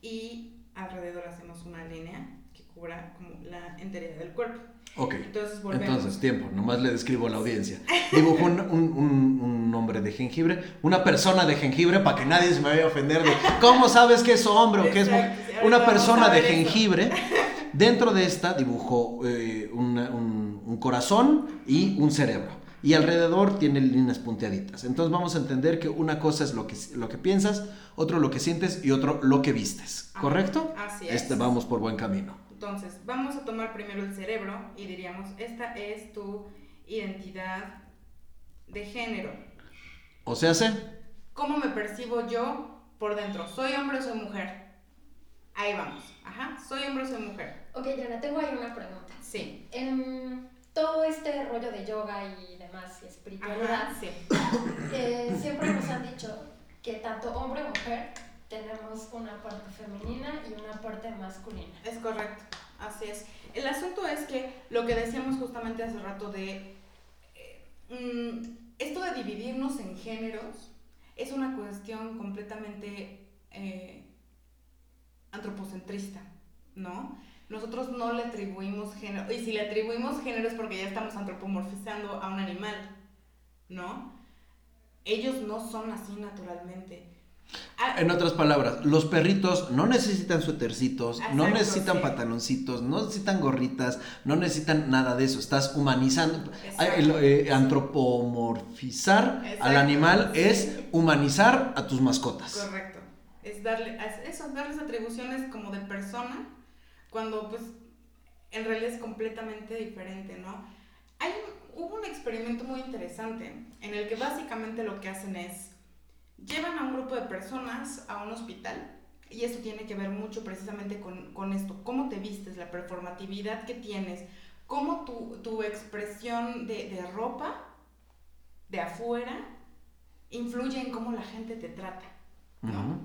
y alrededor hacemos una línea que cubra como la enteridad del cuerpo. Ok. Entonces, volvemos. Entonces, tiempo, nomás le describo a la audiencia. Dibujo un, un, un, un hombre de jengibre, una persona de jengibre, para que nadie se me vaya a ofender de cómo sabes que es hombre o que es mujer. Una persona de jengibre. Dentro de esta dibujó eh, una- un, un corazón y un cerebro. Y alrededor tiene líneas punteaditas. Entonces vamos a entender que una cosa es lo que, lo que piensas, otro lo que sientes y otro lo que vistes. ¿Correcto? así es. Este, vamos por buen camino. Entonces, vamos a tomar primero el cerebro y diríamos, esta es tu identidad de género. O sea, sé. ¿Cómo me percibo yo por dentro? ¿Soy hombre o soy mujer? Ahí vamos. Ajá, ¿soy hombre o soy mujer? Ok, Diana, tengo ahí una pregunta. Sí. En todo este rollo de yoga y demás, y espiritualidad, Ajá, sí. eh, siempre nos han dicho que tanto hombre o mujer tenemos una parte femenina y una parte masculina. Es correcto, así es. El asunto es que lo que decíamos justamente hace rato de eh, mm, esto de dividirnos en géneros es una cuestión completamente eh, antropocentrista, ¿no? Nosotros no le atribuimos género, y si le atribuimos género es porque ya estamos antropomorfizando a un animal, ¿no? Ellos no son así naturalmente. Ah, En otras palabras, los perritos no necesitan suétercitos, no necesitan sí. pantaloncitos, no necesitan gorritas, no necesitan nada de eso. Estás humanizando. Exacto. Eh, antropomorfizar al animal sí. es humanizar a tus mascotas. Correcto. Es darle, es eso, darles atribuciones como de persona, cuando pues en realidad es completamente diferente, ¿no? Hay hubo un experimento muy interesante en el que básicamente lo que hacen es llevan a un grupo de personas a un hospital y eso tiene que ver mucho precisamente con, con esto, cómo te vistes, la performatividad que tienes, cómo tu, tu expresión de, de ropa de afuera influye en cómo la gente te trata.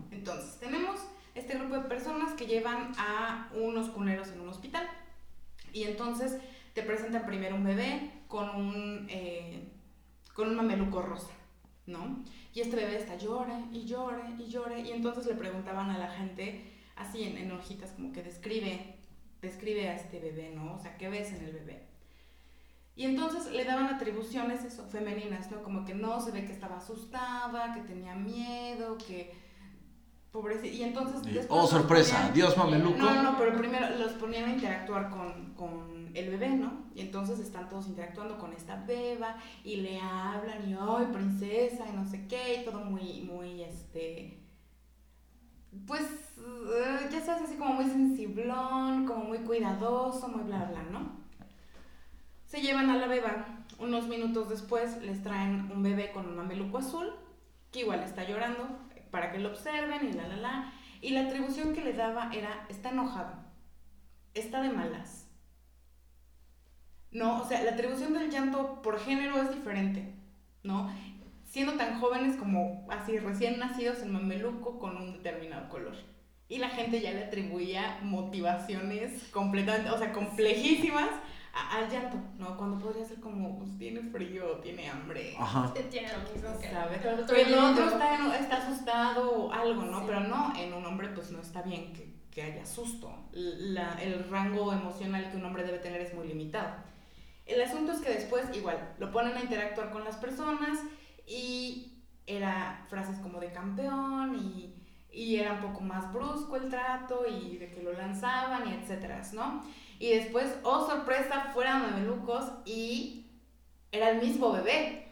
Entonces, tenemos este grupo de personas que llevan a unos cuneros en un hospital. Y entonces te presentan primero un bebé con un, eh, con un mameluco rosa, ¿no? Y este bebé está llore y llore y llore. Y entonces le preguntaban a la gente, así en, en hojitas, como que describe, describe a este bebé, ¿no? O sea, ¿qué ves en el bebé? Y entonces le daban atribuciones eso, femeninas, ¿no? Como que no se ve que estaba asustada, que tenía miedo, que pobrecita. Y entonces después oh, sorpresa, ponían- Dios mameluco. No, no, no, pero primero los ponían a interactuar con, con el bebé, ¿no? Y entonces están todos interactuando con esta beba y le hablan y, ay, princesa, y no sé qué, y todo muy, muy, este... Pues, eh, ya sabes, así como muy sensiblón, como muy cuidadoso, muy bla, bla, ¿no? Se llevan a la beba. Unos minutos después les traen un bebé con un mameluco azul, que igual está llorando, para que lo observen y la, la, la. Y la atribución que le daba era, está enojado, está de malas. No, o sea, la atribución del llanto por género es diferente, ¿no? Siendo tan jóvenes como así recién nacidos en mameluco con un determinado color. Y la gente ya le atribuía motivaciones completamente, o sea, complejísimas al llanto, ¿no? Cuando podría ser como, pues tiene frío, tiene hambre. Ajá. Tiene lo mismo que ¿sabes? pero el otro Pero el otro lindo. está, en- está asustado o algo, ¿no? Sí. Pero no, en un hombre pues no está bien que, que haya susto. La- el rango emocional que un hombre debe tener es muy limitado. El asunto es que después igual lo ponen a interactuar con las personas y era frases como de campeón y, y era un poco más brusco el trato y de que lo lanzaban y etcétera, ¿no? Y después, oh sorpresa, fueran mamelucos y era el mismo bebé.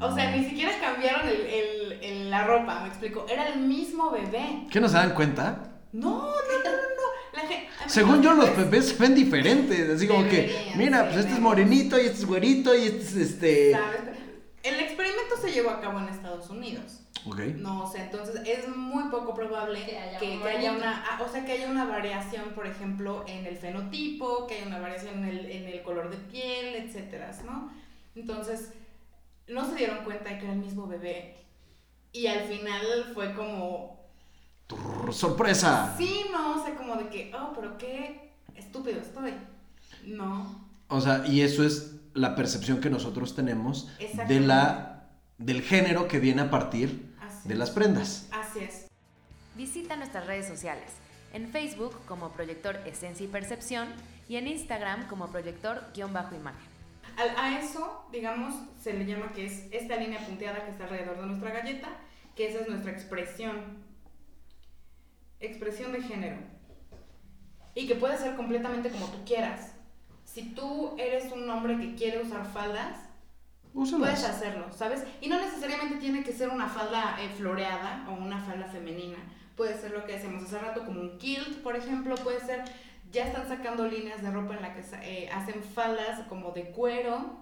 O sea, ni siquiera cambiaron el, el- el- la ropa, me explico. Era el mismo bebé. ¿Qué no se dan cuenta? No, no, no, no, no. La Según yo, los bebés- se ven diferentes. Así como que, mira, pues este es morenito y este es güerito y este es este. ¿sabes? El experimento se llevó a cabo en Estados Unidos. Ok. No, o sea, entonces es muy poco probable Que haya que, un que haya una, ah, o sea, que haya una variación, por ejemplo, en el fenotipo, que haya una variación en el, en el color de piel, etcétera, ¿no? Entonces, no se dieron cuenta de que era el mismo bebé. Y al final fue como, Turr, sorpresa. sí, no, o sea, como de que, oh, pero qué estúpido estoy. No, O sea, y eso es la percepción que nosotros tenemos de la del género que viene a partir así. de las prendas. Así es. Visita nuestras redes sociales, en Facebook como Proyector Esencia y Percepción y en Instagram como proyector-imagen. A, eso, digamos, se le llama que es esta línea punteada que está alrededor de nuestra galleta, que esa es nuestra expresión. Expresión de género. Y que puede ser completamente como tú quieras. Si tú eres un hombre que quiere usar faldas, puedes hacerlo, ¿sabes? Y no necesariamente tiene que ser una falda eh, floreada o una falda femenina. Puede ser lo que decíamos hace rato, como un kilt, por ejemplo, puede ser ya están sacando líneas de ropa en la que eh, hacen faldas como de cuero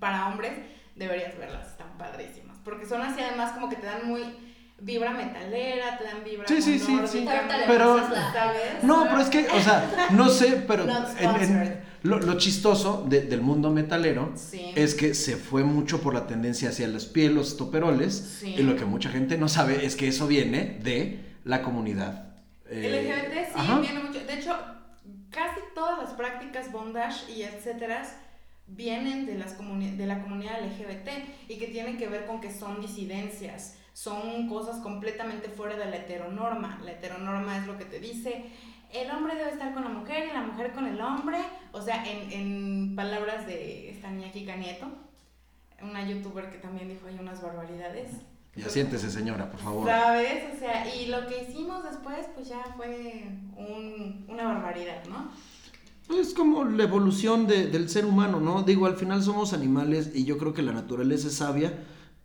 para hombres. Deberías verlas, están padrísimas. Porque son así además como que te dan muy vibra metalera, te dan vibra sí, sí, sí, sí. Pero, ¿sabes? No, pero es que, o sea, no sé, pero lo, chistoso del mundo metalero es que se fue mucho por la tendencia hacia las pieles, los toperoles, y lo que mucha gente no sabe es que eso viene de la comunidad. Eh, LGBT sí, viene mucho. De hecho, casi todas las prácticas bondage y etcétera vienen de, las de la comunidad LGBT y que tienen que ver con que son disidencias, son cosas completamente fuera de la heteronorma. La heteronorma es lo que te dice, el hombre debe estar con la mujer y la mujer con el hombre, o sea, en, en palabras de esta niña Kika Nieto, una youtuber que también dijo ahí unas barbaridades. Ya siéntese, señora, por favor. ¿Sabes? O sea, y lo que hicimos después, pues ya fue un, una barbaridad, ¿no? Es como la evolución de, del ser humano, ¿no? Digo, al final somos animales y yo creo que la naturaleza es sabia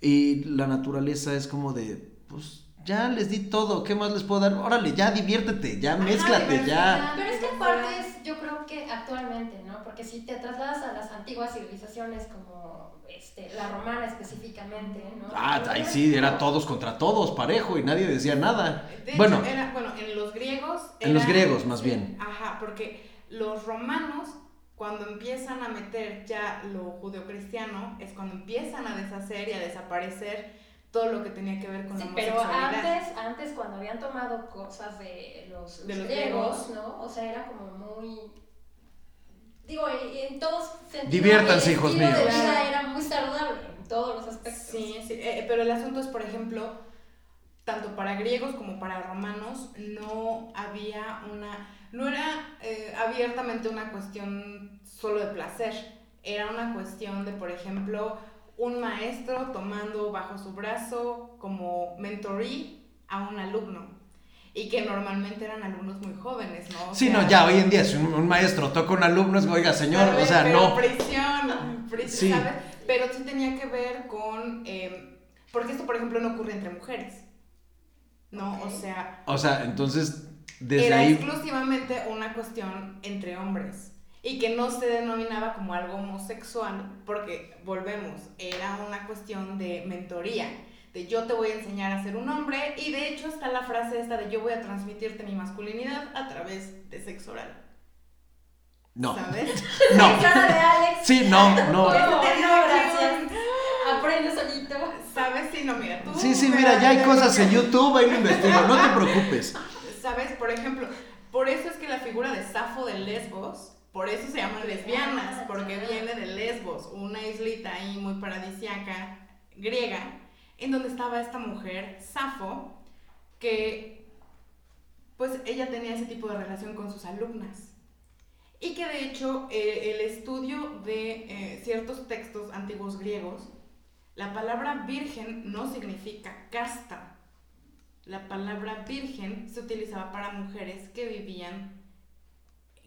y la naturaleza es como de, pues ya les di todo, ¿qué más les puedo dar? Órale, ya diviértete, ya mézclate, ya. Pero es que aparte es, yo creo que actualmente, ¿no? Porque si te trasladas a las antiguas civilizaciones como este, la romana específicamente, ¿no? Ah, ahí sí, era todos contra todos, parejo, y nadie decía nada. bueno, bueno, en los griegos... en los griegos, más bien. Ajá, porque los romanos, cuando empiezan a meter ya lo judeocristiano, es cuando empiezan a deshacer y a desaparecer todo lo que tenía que ver con la homosexualidad. Pero antes, antes, cuando habían tomado cosas de los, de los griegos, ¿no? O sea, era como muy digo, en todos sentidos. Diviértanse, hijos míos. De vida era muy saludable en todos los aspectos. Sí, sí, eh, pero el asunto es, por ejemplo, tanto para griegos como para romanos, no había una, no era eh, abiertamente una cuestión solo de placer, era una cuestión de, por ejemplo, un maestro tomando bajo su brazo como mentorí a un alumno y que normalmente eran alumnos muy jóvenes, ¿no? sí, no, ya hoy en día es un, maestro toca un alumno, es, oiga, señor, o sea, no. Prisión, prisión, ¿sabes? Pero sí tenía que ver con, em, porque esto, por ejemplo, no ocurre entre mujeres, ¿no? O sea... O sea, entonces, desde era ahí... exclusivamente una cuestión entre hombres y que no se denominaba como algo homosexual, porque, volvemos, era una cuestión de mentoría de yo te voy a enseñar a ser un hombre y de hecho está la frase esta de yo voy a transmitirte mi masculinidad a través de sexo oral. No. ¿Sabes? No. cara de Alex. Sí, no, no. No, gracias. Aprende solito. ¿Sabes? Sí, no, mira, tú. Sí, sí, mira, ya hay cosas en YouTube, ahí lo investigo, no te preocupes. ¿Sabes? Por ejemplo, por eso es que la figura de Safo de Lesbos, por eso se llaman lesbianas, porque viene de Lesbos, una islita ahí muy paradisiaca griega en donde estaba esta mujer, Safo, que pues ella tenía ese tipo de relación con sus alumnas. Y que de hecho eh, el estudio de eh, ciertos textos antiguos griegos, la palabra virgen no significa casta. La palabra virgen se utilizaba para mujeres que vivían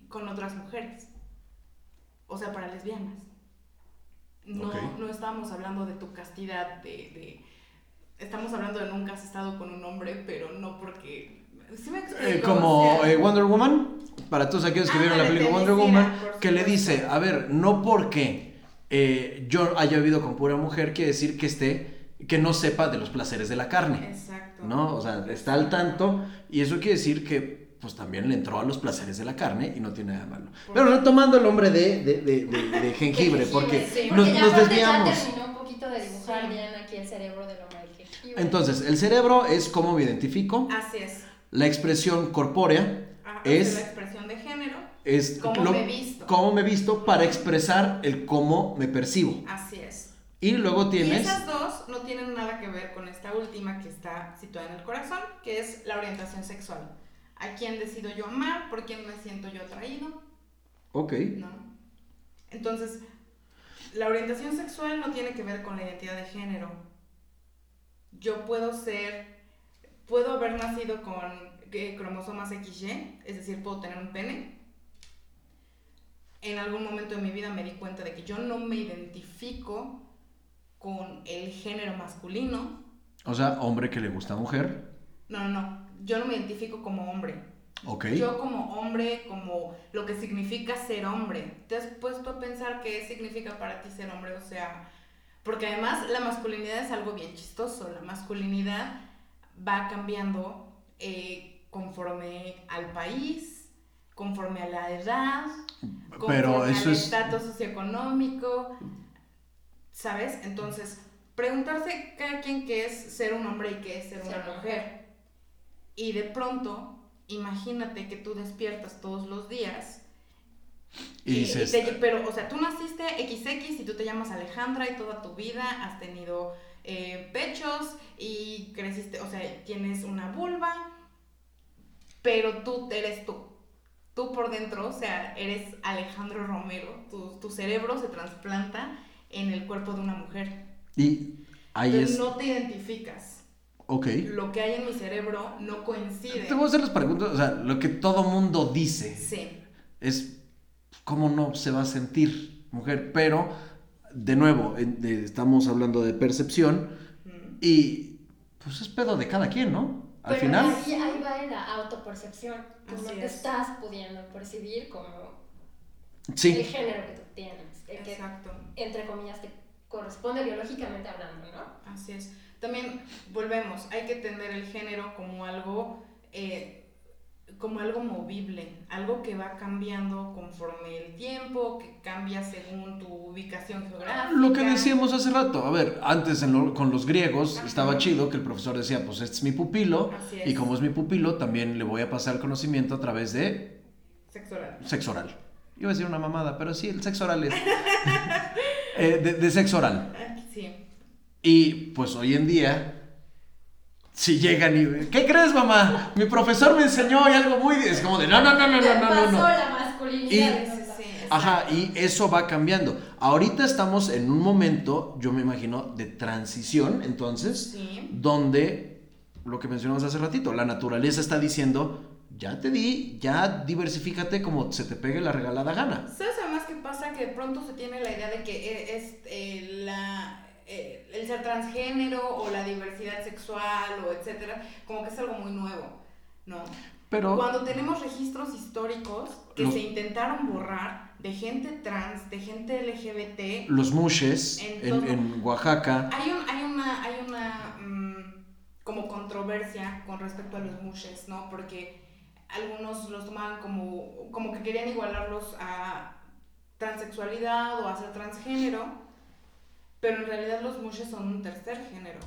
con otras mujeres. O sea, para lesbianas. No, no estábamos hablando de tu castidad, de estamos hablando de nunca has estado con un hombre, pero no porque... ¿Sí me eh, como eh, Wonder Woman, para todos aquellos que vieron la película Wonder Woman, que le dice, a ver, no porque eh, yo haya vivido con pura mujer quiere decir que esté, que no sepa de los placeres de la carne. Exacto. ¿No? O sea, está al tanto y eso quiere decir que pues también le entró a los placeres de la carne y no tiene nada malo. Pero no tomando el nombre de, de, de, de, jengibre, porque, nos, nos desviamos. un poquito de dibujar bien aquí el cerebro del hombre entonces, el cerebro es cómo me identifico. Así es. La expresión corpórea es... La expresión de género. Es cómo me visto. Cómo me visto para expresar el cómo me percibo. Así es. Y luego tienes... Y esas dos no tienen nada que ver con esta última que está situada en el corazón, que es la orientación sexual. ¿A quién decido yo amar? ¿Por quién me siento yo atraído? Ok. ¿no? Entonces, la orientación sexual no tiene que ver con la identidad de género. Yo puedo ser, puedo haber nacido con eh, cromosomas XY, es decir, puedo tener un pene. En algún momento de mi vida me di cuenta de que yo no me identifico con el género masculino. O sea, hombre que le gusta a mujer. No, no, no. Yo no me identifico como hombre. Ok. Yo como hombre, como lo que significa ser hombre. ¿Te has puesto a pensar qué significa para ti ser hombre? O sea, porque además la masculinidad es algo bien chistoso. La masculinidad va cambiando eh, conforme al país, conforme a la edad, conforme Pero eso al es... estatus socioeconómico. ¿Sabes? Entonces, preguntarse cada quien qué es ser un hombre y qué es ser una mujer. Y de pronto, imagínate que tú despiertas todos los días. Y dices, te- pero, o sea, tú naciste XX y tú te llamas Alejandra y toda tu vida has tenido eh, pechos y creciste, o sea, tienes una vulva, pero tú eres tú. Tú por dentro, o sea, eres Alejandro Romero. Tu, tu cerebro se trasplanta en el cuerpo de una mujer. y ahí Entonces es... no te identificas. Ok. Lo que hay en mi cerebro no coincide. Te voy a hacer las preguntas, o sea, lo que todo mundo dice Sí. es cómo no se va a sentir mujer, pero de nuevo, en- de- estamos hablando de percepción Mm. y pues es pedo de cada quien, ¿no? Al Pero final, ahí, ahí va en la autopercepción. Tú no te es. estás pudiendo percibir como el sí, género que tú tienes, el que, Exacto. entre comillas, te corresponde biológicamente hablando, ¿no? Así es. También volvemos, hay que tener el género como algo, eh, como algo movible, algo que va cambiando conforme el tiempo, que cambia según tu ubicación geográfica. lo que decíamos hace rato, a ver, antes en lo- con los griegos Ajá. estaba chido que el profesor decía, pues este es mi pupilo, Así es. y como es mi pupilo, también le voy a pasar el conocimiento a través de Sexo oral. sexo oral. Iba a decir una mamada, pero sí, el sexo oral es... eh, de, de sexo oral. Sí. Y pues hoy en día, si llegan y... ¿Qué crees, mamá? Mi profesor me enseñó y algo muy... Es como de, no, no, no, no, no, no, no. Pasó no. la masculinidad. Y- Ajá, y eso va cambiando. Ahorita estamos en un momento, yo me imagino, de transición, entonces, Sí. donde, lo que mencionamos hace ratito, la naturaleza está diciendo, ya te di, ya diversifícate como se te pegue la regalada gana. ¿Sabes además qué pasa? Que de pronto se tiene la idea de que e- es eh, la, eh, el ser transgénero o la diversidad sexual o etcétera, como que es algo muy nuevo, ¿no? Pero, Cuando tenemos registros históricos que Los- se intentaron borrar de gente trans, de gente LGBT, los mushes En en Oaxaca, hay, un- hay una, hay una mm, como controversia con respecto a los mushes, ¿no? Porque algunos los tomaban como, como que querían igualarlos a transexualidad o a ser transgénero, pero en realidad los mushes son un tercer género.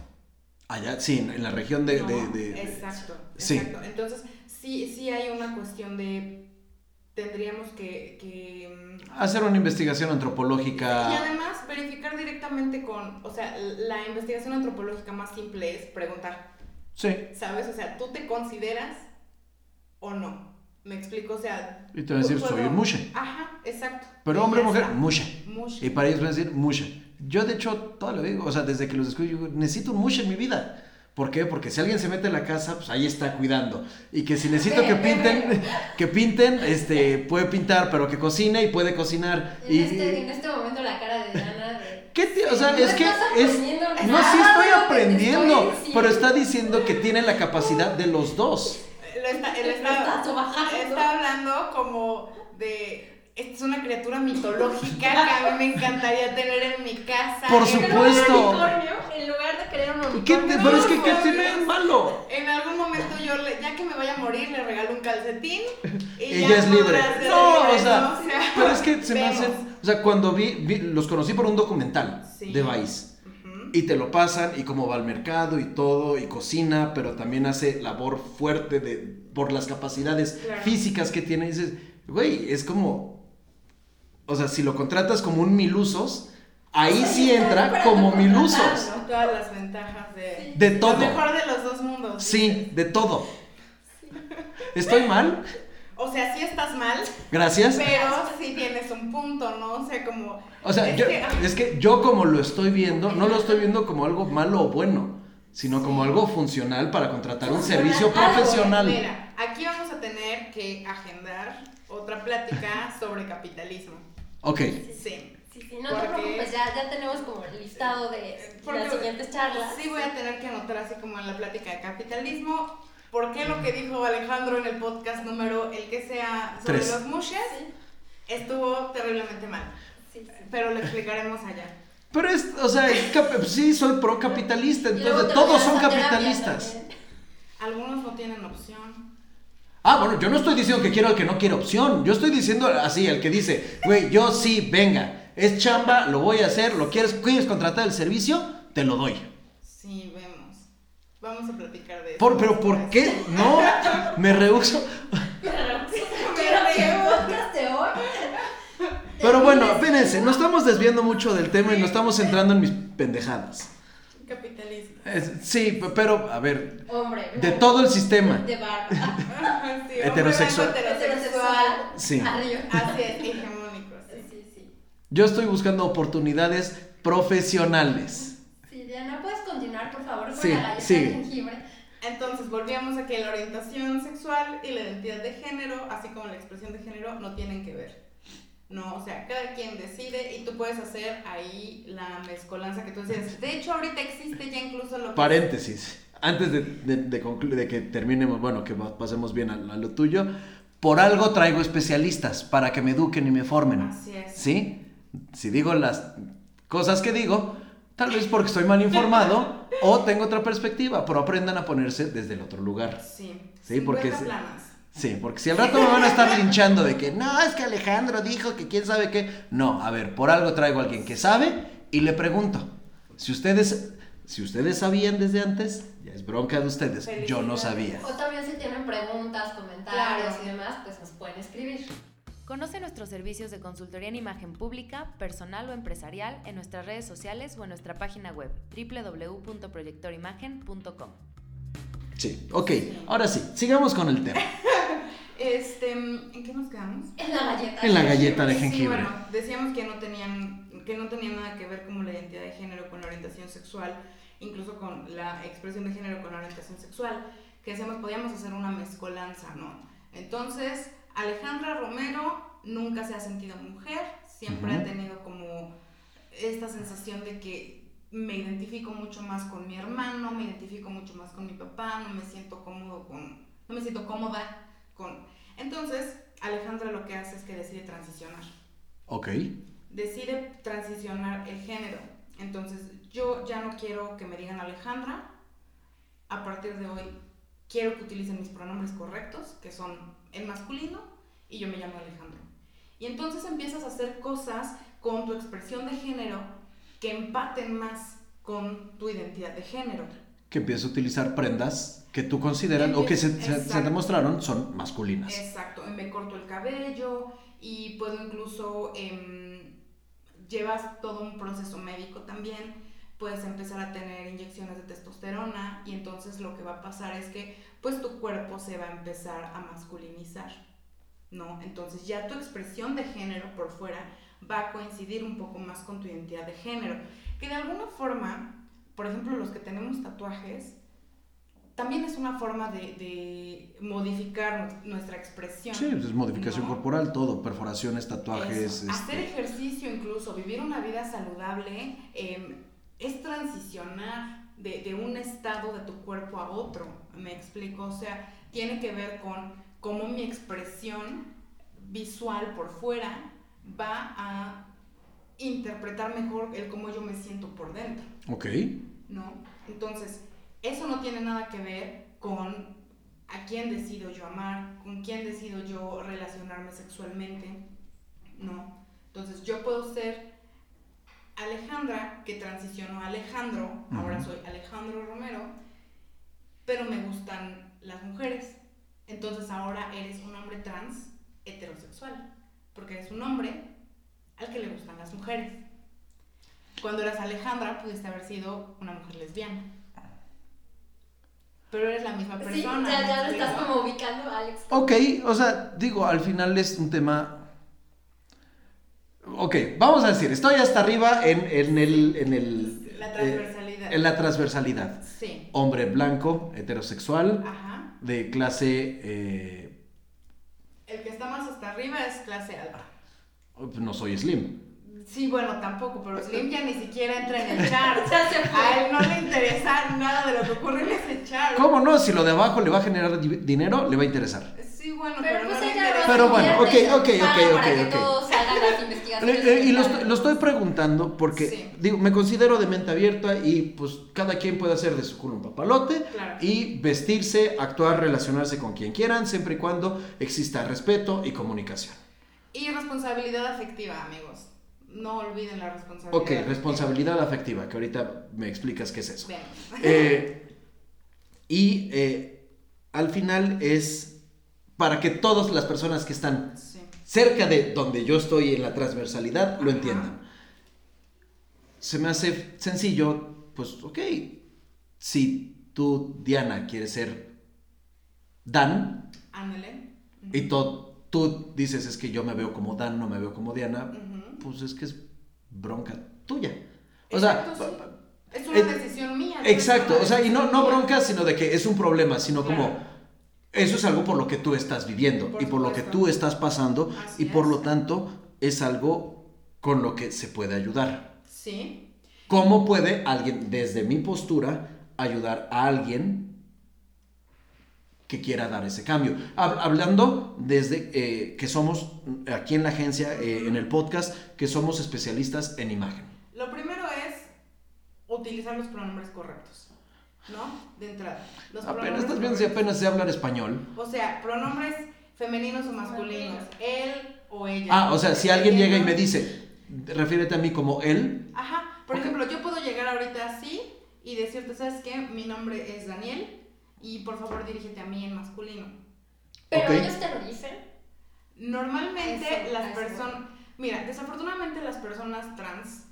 allá, sí, en, en la región de... ¿no? de- exacto, sí. exacto. Entonces, sí, sí hay una cuestión de... Tendríamos que... que mm, hacer una investigación y antropológica. además verificar directamente con, o sea, la investigación antropológica más simple es preguntar, Sí, ¿sabes? O sea, ¿tú te consideras o no? ¿Me explico? O sea... y te van a decir, soy un mushe. Ajá, exacto. Pero hombre o mujer, mushe. Mushe. Y para ellos van a decir mushe. Yo, de hecho, toda la vida, o sea, desde que los descubrí, yo digo, necesito un mushe en mi vida. ¿Por qué? Porque si alguien se mete en la casa, pues ahí está cuidando. Y que si necesito que pinten, que pinten, este, puede pintar, pero que cocine y puede cocinar. En, Y, este, en este momento la cara de. ¿Qué te- o sea, No es que es... No, sí estoy lo aprendiendo, estoy pero está diciendo que tiene la capacidad de los dos. Lo está, él está, está hablando como de... Esta es una criatura mitológica que a mí me encantaría tener en mi casa. Por En- supuesto. Un unicornio, en lugar de querer un unicornio. ¿Qué te- pero es que, ¿qué tiene de malo? En algún momento yo, le- ya que me vaya a morir, le regalo un calcetín y Ella ya es libre. No, libre, o sea, ¿no? O sea, pero es que se me hacen... O sea, cuando vi, vi- los conocí por un documental Sí. de Vice. Y te lo pasan y cómo va al mercado y todo, y cocina, pero también hace labor fuerte de, por las capacidades Claro. físicas que tiene. Y dices, güey, es como... O sea, si lo contratas como un milusos, ahí sí entra como milusos. Todas las ventajas de... De todo. Lo mejor de los dos mundos. Sí, de todo. ¿Estoy mal? o sea, sí estás mal. Gracias. Pero sí tienes un punto, ¿no? O sea, como... O sea, es yo, que- es que yo como lo estoy viendo, no lo estoy viendo como algo malo o bueno, sino como algo funcional para contratar un servicio algo, profesional. Mira, aquí vamos a tener que agendar otra plática sobre capitalismo. Ok, Sí. Sí, sí, no te Porque- preocupes, ya, ya tenemos como el listado de Porque las siguientes charlas. Sí voy a tener que anotar así como en la plática de capitalismo. ¿Por qué lo que dijo Alejandro en el podcast número, el que sea sobre Tres. los mushes, Sí, estuvo terriblemente mal? sí, sí. Pero lo explicaremos allá. pero es, o sea, es cap- sí soy procapitalista, Y luego entonces todos son capitalistas. Algunos no tienen opción. Ah, bueno, yo no estoy diciendo que quiero al que no quiere opción. Yo estoy diciendo así, el que dice, güey, yo sí, venga, es chamba, lo voy a hacer, lo quieres, quieres contratar el servicio, te lo doy. Sí. Vamos a platicar de eso. Por, pero ¿por qué? No, me rehuso. De hoy. Pero bueno, espérense, nos estamos desviando mucho del tema y nos estamos centrando en mis pendejadas. Capitalismo. Sí, pero, a ver, Hombre. de todo el sistema. De barba. Sí, Heterosexual. heterosexual. Sí. Así es, hegemónico. sí. Sí, sí. Yo estoy buscando oportunidades profesionales. Sí, Diana, ¿puedes continuar, por favor, con Sí, la sigue. jengibre? Entonces, volvíamos a que la orientación sexual y la identidad de género, así como la expresión de género, no tienen que ver. No, o sea, cada quien decide y tú puedes hacer ahí la mezcolanza que tú decías. De hecho, ahorita existe ya incluso lo que... Paréntesis. Antes de, de, de conclu- de que terminemos, bueno, que pasemos bien a, a lo tuyo, por algo traigo especialistas para que me eduquen y me formen. Así es. ¿Sí? Si digo las cosas que digo, tal vez porque estoy mal informado o tengo otra perspectiva, pero aprendan a ponerse desde el otro lugar. Sí. Sí, porque 50 sí. planas. Sí, porque si al rato me van a estar linchando de que no, es que Alejandro dijo que quién sabe qué. No, a ver, por algo traigo a alguien que sabe y le pregunto. Si ustedes, si ustedes sabían desde antes, ya es bronca de ustedes. Yo no sabía. O también si tienen preguntas, comentarios Claro. y demás, pues nos pueden escribir. Conoce nuestros servicios de consultoría en imagen pública, personal o empresarial en nuestras redes sociales o en nuestra página web www.proyectorimagen.com. Sí, ok, ahora sí, sigamos con el tema. Este, ¿en qué nos quedamos? En la galleta. En la galleta de Sí, jengibre. bueno, decíamos que no tenían que no tenía nada que ver como la identidad de género con la orientación sexual, incluso con la expresión de género con la orientación sexual, que decíamos podíamos hacer una mezcolanza, ¿no? Entonces, Alejandra Romero nunca se ha sentido mujer, siempre ha tenido como esta sensación de que me identifico mucho más con mi hermano, me identifico mucho más con mi papá, no me siento cómodo con no me siento cómoda con entonces, Alejandra lo que hace es que decide transicionar Ok, decide transicionar el género. Entonces, yo ya no quiero que me digan Alejandra. A partir de hoy, quiero que utilicen mis pronombres correctos, que son el masculino, y yo me llamo Alejandro. Y entonces empiezas a hacer cosas con tu expresión de género que empaten más con tu identidad de género. que empieza a utilizar prendas que tú consideras o que se, se- se demostraron son masculinas. Exacto, me corto el cabello y puedo incluso, em, llevas todo un proceso médico también, puedes empezar a tener inyecciones de testosterona y entonces lo que va a pasar es que pues tu cuerpo se va a empezar a masculinizar, ¿no? Entonces ya tu expresión de género por fuera va a coincidir un poco más con tu identidad de género, que de alguna forma, por ejemplo, los que tenemos tatuajes, también es una forma de, de modificar nu- nuestra expresión. Sí, es modificación ¿no? corporal, todo, perforaciones, tatuajes. Hacer este, ejercicio incluso, vivir una vida saludable, eh, es transicionar de, de un estado de tu cuerpo a otro, me explico, o sea, tiene que ver con cómo mi expresión visual por fuera va a interpretar mejor el cómo yo me siento por dentro. Ok, ¿no? Entonces, eso no tiene nada que ver con a quién decido yo amar, con quién decido yo relacionarme sexualmente, ¿no? Entonces, yo puedo ser Alejandra, que transicionó a Alejandro, ahora soy Alejandro Romero, pero me gustan las mujeres. Entonces, ahora eres un hombre trans heterosexual, porque eres un hombre al que le gustan las mujeres. Cuando eras Alejandra, pudiste haber sido una mujer lesbiana. pero eres la misma Sí, persona. ya, ¿me ya lo estás como ubicando, Alex. Ok, o sea, digo, al final es un tema... Ok, vamos a decir, estoy hasta arriba en, en el... En el La eh, transversalidad. en la transversalidad. Sí. Hombre blanco, heterosexual, Ajá. de clase... eh, El que está más hasta arriba es clase alta. no soy slim. Sí, bueno, tampoco, pero Slim ya ni siquiera entra en el chart. A él no le interesa nada de lo que ocurre en ese chart. ¿Cómo no? Si lo de abajo le va a generar di- dinero, le va a interesar. Pero pero, pues no Pero bueno, ok, ok, ok, para ok, que ok. todos hagan las Le- investigaciones. le- y lo, estoy- lo estoy preguntando porque, Sí. digo, me considero de mente abierta y pues cada quien puede hacer de su culo un papalote Claro. y vestirse, actuar, relacionarse con quien quieran, siempre y cuando exista respeto y comunicación. Y responsabilidad afectiva, amigos. No olviden la responsabilidad. Ok, afectiva. responsabilidad afectiva, que ahorita me explicas qué es eso. Bien. Eh, y eh, al final es para que todas las personas que están Sí. cerca de donde yo estoy en la transversalidad lo entiendan. Se me hace sencillo, pues ok, si tú, Diana, quieres ser Dan Ándale. y to- tú dices es que yo me veo como Dan, no me veo como Diana, pues es que es bronca tuya. O sea, sí. Es una eh, decisión mía. Exacto, o sea, y no, no bronca, sino de que es un problema, sino como. Eso es algo por lo que tú estás viviendo Por y por lo que tú estás pasando Así y por es. lo tanto es algo con lo que se puede ayudar. Sí. ¿Cómo puede alguien, desde mi postura, ayudar a alguien que quiera dar ese cambio? Hab- hablando desde eh, que somos aquí en la agencia, eh, en el podcast, que somos especialistas en imagen. Lo primero es utilizar los pronombres correctos. ¿No? De entrada. Los Apenas estás viendo si apenas sé hablar español. O sea, pronombres femeninos o masculinos. Él o ella. Ah, o sea, si alguien llega y me dice, refiérete a mí como él, Ajá. Por ejemplo, yo puedo llegar ahorita así y decirte, ¿sabes qué? Mi nombre es Daniel y por favor dirígete a mí en masculino. Pero ellos te lo dicen. Normalmente Eso, las personas, mira, desafortunadamente las personas trans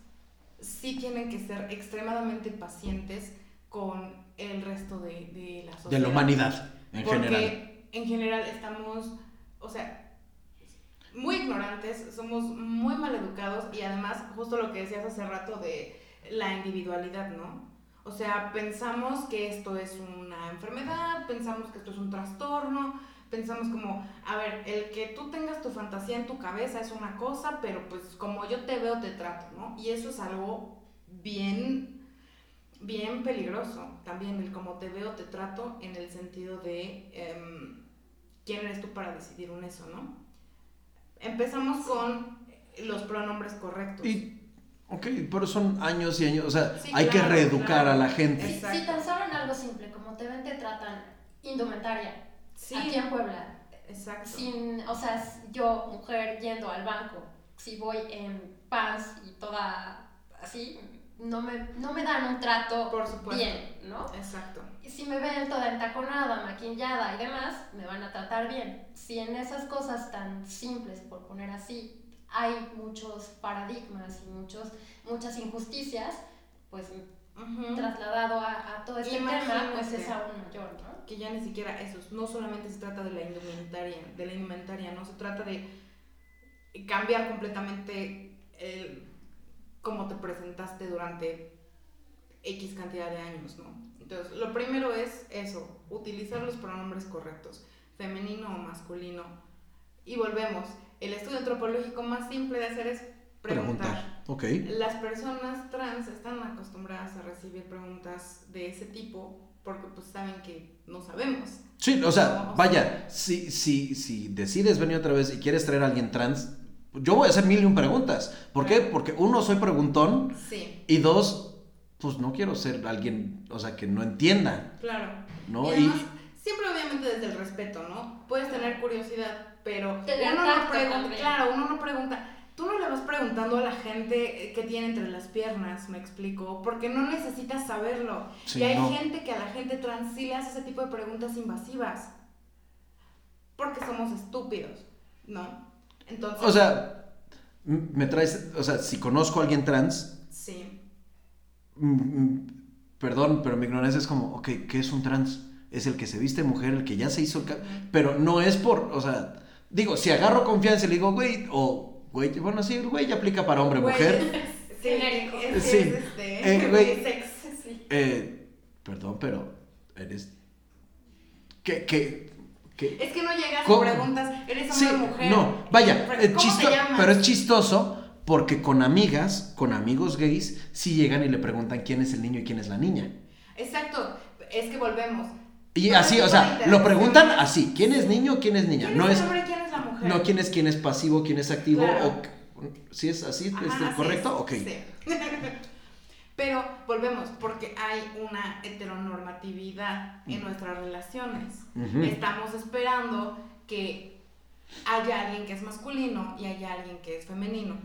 sí tienen que ser extremadamente pacientes con el resto de, de la sociedad. de la humanidad en porque general. en general estamos, o sea, muy ignorantes, somos muy mal educados y además justo lo que decías hace rato de la individualidad, ¿no? O sea, pensamos que esto es una enfermedad, pensamos que esto es un trastorno, pensamos como, a ver, el que tú tengas tu fantasía en tu cabeza es una cosa, pero pues como yo te veo, te trato, ¿no? Y eso es algo bien, bien peligroso también, el cómo te veo, te trato, en el sentido de em, quién eres tú para decidir un eso, ¿no? Empezamos con los pronombres correctos. Y, ok, pero son años y años, o sea, Sí, hay que claro, reeducar claro. a la gente. Si, si tan solo en algo simple, como te ven, te tratan indumentaria. sí, Aquí en Puebla. exacto. Sin, o sea, yo, mujer, yendo al banco, si voy en pants y toda así, no me, no me dan un trato Por supuesto. bien, ¿no? Exacto. Y si me ven toda entaconada, maquillada y demás, me van a tratar bien. Si en esas cosas tan simples, por poner así, hay muchos paradigmas y muchos, muchas injusticias, pues Ujú. trasladado a, a todo este tema, pues Imagínate. es aún mayor, ¿no? que ya ni siquiera eso, no solamente se trata de la indumentaria, de la indumentaria, no se trata de cambiar completamente el cómo te presentaste durante X cantidad de años, ¿no? Entonces, lo primero es eso, utilizar los pronombres correctos, femenino o masculino. Y volvemos, el estudio antropológico más simple de hacer es preguntar. Preguntar. Ok. Las personas trans están acostumbradas a recibir preguntas de ese tipo porque pues saben que no sabemos. Sí, o sea, vaya, si, si, si decides venir otra vez y quieres traer a alguien trans, yo voy a hacer mil y un preguntas. ¿Por qué? Porque uno, soy preguntón Sí, y dos, pues no quiero ser alguien, o sea, que no entienda, claro. ¿no? Y Y, además, siempre obviamente desde el respeto, ¿no? Puedes tener curiosidad, pero uno no pregunta, claro, uno no pregunta. Tú no le vas preguntando a la gente que tiene entre las piernas, me explico, porque no necesitas saberlo. Sí, y hay no. gente que a la gente trans sí le hace ese tipo de preguntas invasivas. Porque somos estúpidos, ¿no? Entonces, o sea, me traes, o sea, si conozco a alguien trans, sí. perdón, pero mi ignorancia es como, ok, ¿qué es un trans? es el que se viste mujer, el que ya se hizo el Pero no es por, o sea, digo, si agarro confianza y le digo, güey, o, güey, bueno, sí, el güey ya aplica para hombre, Güey, mujer. Sí, es, Sí. es, este, Eh, güey. unisex. Sí. Eh, perdón, pero eres... ¿Qué, qué, qué? Es que no llegas ¿Cómo? y preguntas, ¿eres Sí, hombre o mujer? no, vaya, Pero, es pero es chistoso porque con amigas, con amigos gays, sí llegan y le preguntan quién es el niño y quién es la niña. Exacto, es que volvemos. Y así, o sea, lo preguntan así, ¿quién es niño, quién es niña? ¿Quién No es hombre quién es la mujer? no quién es quién es pasivo, quién es activo, Claro. o si es así, Ajá, ¿es así correcto? es, Ok. sí. Pero volvemos, porque hay una heteronormatividad en nuestras relaciones. Estamos esperando que haya alguien que es masculino y haya alguien que es femenino.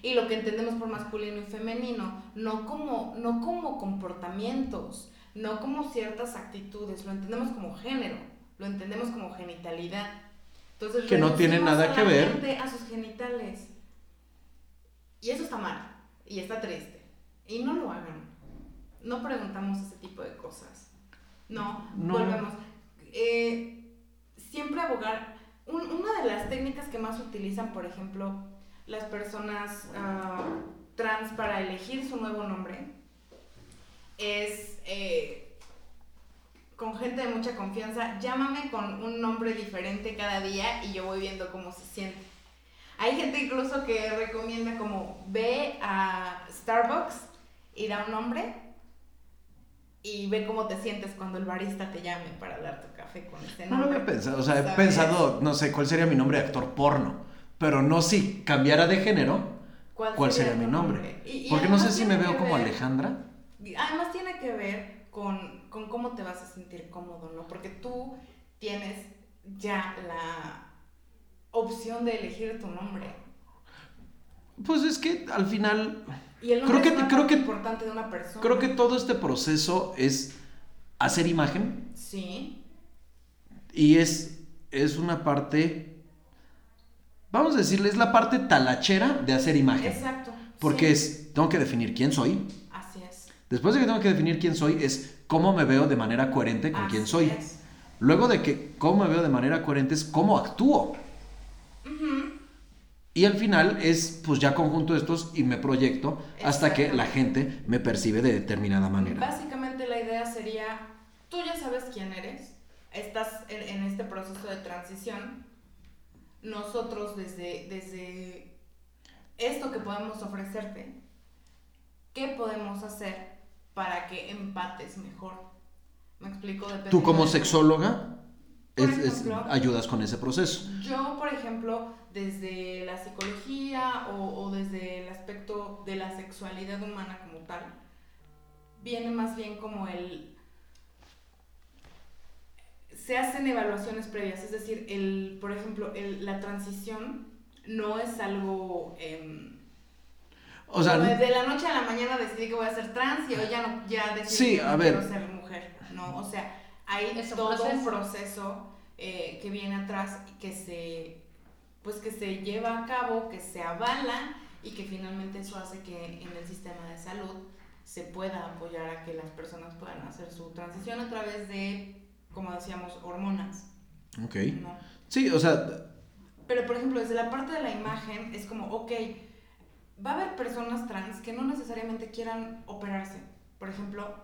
Y lo que entendemos por masculino y femenino, no como, no como comportamientos, no como ciertas actitudes, lo entendemos como género, lo entendemos como genitalidad. Entonces, Que no tiene nada que ver. A sus genitales. Y eso está mal, y está triste. Y no lo hagan. No preguntamos ese tipo de cosas. No, No. volvemos. Eh, siempre abogar. un- una de las técnicas que más utilizan, por ejemplo, las personas ah, trans para elegir su nuevo nombre es eh, con gente de mucha confianza. Llámame con un nombre diferente cada día y yo voy viendo cómo se siente. Hay gente incluso que recomienda como ve a Starbucks y da un nombre y ve cómo te sientes cuando el barista te llame para dar tu café con ese No lo nombre. había pensado, o sea, he ¿Sabes? pensado, no sé, cuál sería mi nombre de actor porno, pero no si cambiara de género, cuál sería mi tu nombre. Y- y Porque no sé si me veo que como ver- Alejandra. Además tiene que ver con, con cómo te vas a sentir cómodo, ¿no? Porque tú tienes ya la opción de elegir tu nombre. Pues es que al final Y el Creo que- es una creo que- importante de una persona. creo que todo este proceso es hacer imagen Sí, y es, es una parte, vamos a decirle, es la parte talachera de hacer imagen. exacto. Porque sí. es, tengo que definir quién soy. Así es. Después de que tengo que definir quién soy, es cómo me veo de manera coherente con quién Así soy. es. Luego de que cómo me veo de manera coherente es cómo actúo. Ujú. Y al final es, pues ya conjunto estos y me proyecto hasta que la gente me percibe de determinada manera. Básicamente la idea sería, tú ya sabes quién eres, estás en, en este proceso de transición, nosotros desde, desde esto que podemos ofrecerte, ¿qué podemos hacer para que empates mejor? ¿Me explico? Tú como sexóloga es- es- ayudas con ese proceso. Yo, por ejemplo, desde la psicología o, o desde el aspecto de la sexualidad humana como tal, viene más bien como el... Se hacen evaluaciones previas, es decir, el, por ejemplo, el- la transición no es algo... em, O sea, como de la noche a la mañana decidí que voy a ser trans y hoy ya no ya decidí Sí, que a no ver. quiero ser mujer no o sea hay todo un proceso. proceso eh, que viene atrás y que se pues que se lleva a cabo que se avala y que finalmente eso hace que en el sistema de salud se pueda apoyar a que las personas puedan hacer su transición a través de como decíamos hormonas ok. ¿no? Sí, o sea, Pero, por ejemplo, desde la parte de la imagen es como, ok, va a haber personas trans que no necesariamente quieran operarse. Por ejemplo,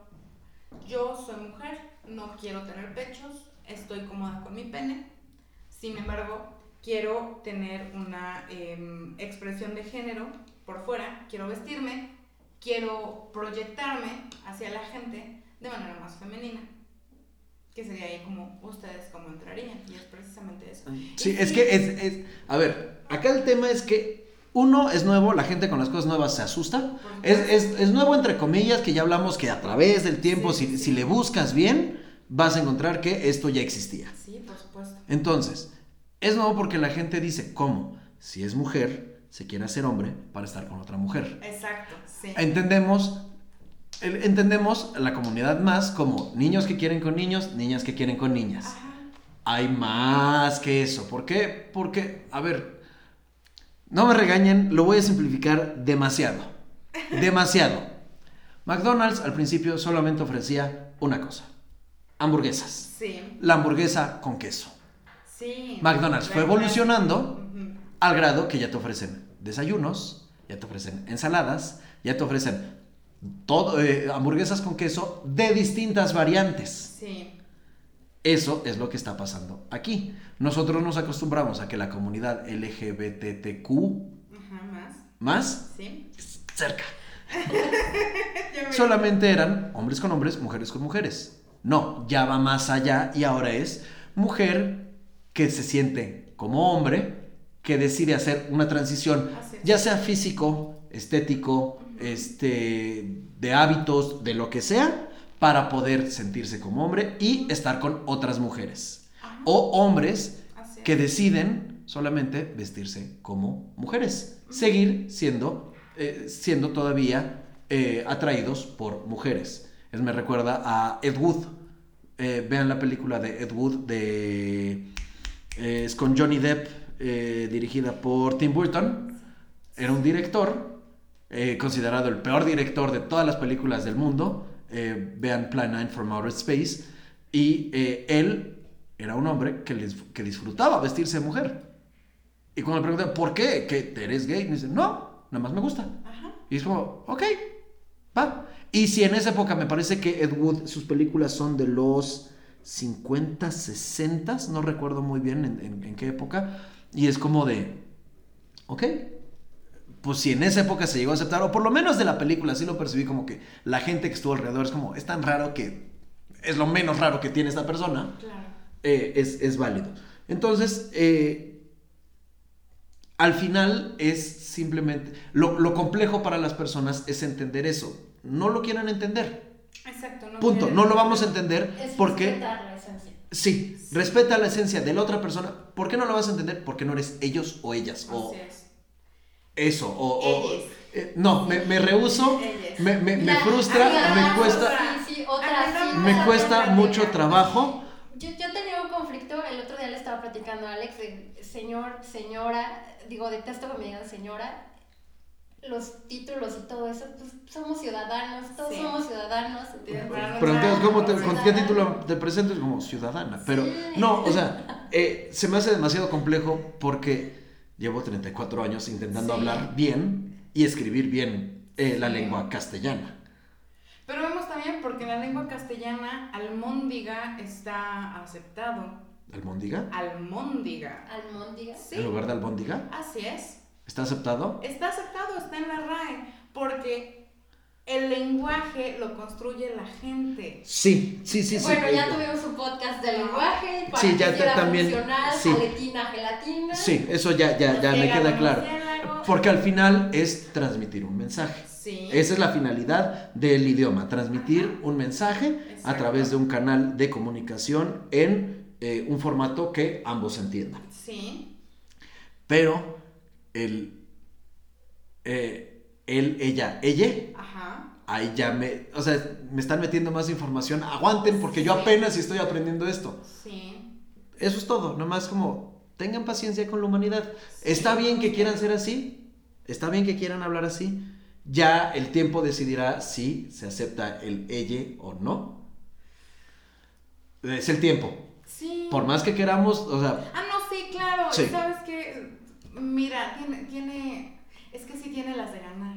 yo soy mujer, no quiero tener pechos, estoy cómoda con mi pene, sin embargo, quiero tener una em, expresión de género por fuera, quiero vestirme, quiero proyectarme hacia la gente de manera más femenina. Que sería ahí como ustedes cómo entrarían, y es precisamente eso. sí, es que es, es- a ver, acá el tema es que uno es nuevo, la gente con las cosas nuevas se asusta. Es, es, es nuevo entre comillas, que ya hablamos que a través del tiempo, Sí, si, sí. si le buscas bien, vas a encontrar que esto ya existía. Sí, por supuesto. Entonces, es nuevo porque la gente dice, ¿cómo? Si es mujer, se quiere hacer hombre para estar con otra mujer. Exacto, sí. Entendemos, entendemos la comunidad más como niños que quieren con niños, niñas que quieren con niñas. Ajá. Hay más que eso. ¿Por qué? Porque, a ver, no me regañen, lo voy a simplificar demasiado. Demasiado. McDonald's al principio solamente ofrecía una cosa. hamburguesas. Sí. La hamburguesa con queso. Sí. McDonald's fue evolucionando al grado que ya te ofrecen desayunos, ya te ofrecen ensaladas, ya te ofrecen todo, eh, hamburguesas con queso de distintas variantes. Sí. Eso es lo que está pasando aquí. Nosotros nos acostumbramos a que la comunidad LGBTQ Ajá, más. más Sí. cerca solamente eran hombres con hombres, mujeres con mujeres. No, ya va más allá y ahora es mujer que se siente como hombre, que decide hacer una transición, ya sea físico, estético, este, de hábitos, de lo que sea, para poder sentirse como hombre y estar con otras mujeres. Ajá. O hombres que deciden solamente vestirse como mujeres, seguir siendo, eh, siendo todavía eh, atraídos por mujeres. Es, me recuerda a Ed Wood. Eh, vean la película de Ed Wood de eh, es con Johnny Depp, eh, dirigida por Tim Burton. Era un director eh, considerado el peor director de todas las películas del mundo. Eh, vean Plan 9 from Outer Space. Y él era un hombre que, les- que disfrutaba vestirse de mujer. Y cuando le preguntan, ¿por qué? ¿Que eres gay? Me dice, no, nada más me gusta. Ajá. Y es como, ok, va. Y si en esa época me parece que Ed Wood, sus películas son de los 50, 60, no recuerdo muy bien en, en- en qué época. Y es como de, ok, pues si en esa época se llegó a aceptar, o por lo menos de la película, así lo percibí como que la gente que estuvo alrededor es como, es tan raro que es lo menos raro que tiene esta persona Claro. eh, es, es válido. Entonces, eh, al final es simplemente, lo, lo complejo para las personas es entender eso. No lo quieran entender. Exacto. No Punto. No lo vamos a entender Es porque... respetar la esencia. Sí, respeta la esencia de la otra persona. ¿Por qué no lo vas a entender? Porque no eres ellos o ellas. O Así es. eso. O, o- Ellas. eh, no, me, me rehuso. Me, me- me frustra. me cuesta. Sí, sí, otra sí. no, Me cuesta mucho trabajo. Yo, yo tenía un conflicto, el otro día le estaba platicando a Alex, de señor, señora, digo, detesto que me digan señora, los títulos y todo eso, pues somos ciudadanos, todos Sí. somos ciudadanos. Pero entonces, ¿cómo te. ¿con qué título te presentes? Como ciudadana. Pero Sí. no, o sea, eh, se me hace demasiado complejo porque llevo 34 años intentando Sí. hablar bien y escribir bien eh, la lengua castellana. Pero vemos también porque en la lengua castellana almóndiga está aceptado. ¿Almóndiga? Almóndiga. Almóndiga. Sí. ¿En lugar de albóndiga? Así es. ¿Está aceptado? Está aceptado, está en la RAE. Porque el lenguaje lo construye la gente. Sí, sí, sí, sí. bueno, ya eh, tuvimos un podcast de lenguaje para Sí, que ya te- fuera también, sí. aletina, gelatina. Sí, eso ya, ya, ya me queda claro. Porque al final es transmitir un mensaje. Sí. Esa es la finalidad del idioma, transmitir un mensaje a través de un canal de comunicación en eh, un formato que ambos entiendan. Sí. Pero el, eh, él, ella, ella, Ajá. ahí ya me, o sea, me están metiendo más información. Aguanten porque yo apenas estoy aprendiendo esto. Sí. Eso es todo, nomás como tengan paciencia con la humanidad. Está bien que quieran ser así, está bien que quieran hablar así. Ya el tiempo decidirá si se acepta el ella o no. Es el tiempo. Sí. Por más que queramos, o sea, Ah, no, sí, claro. Sí. Sabes que, mira, tiene, tiene, es que sí tiene las de ganar.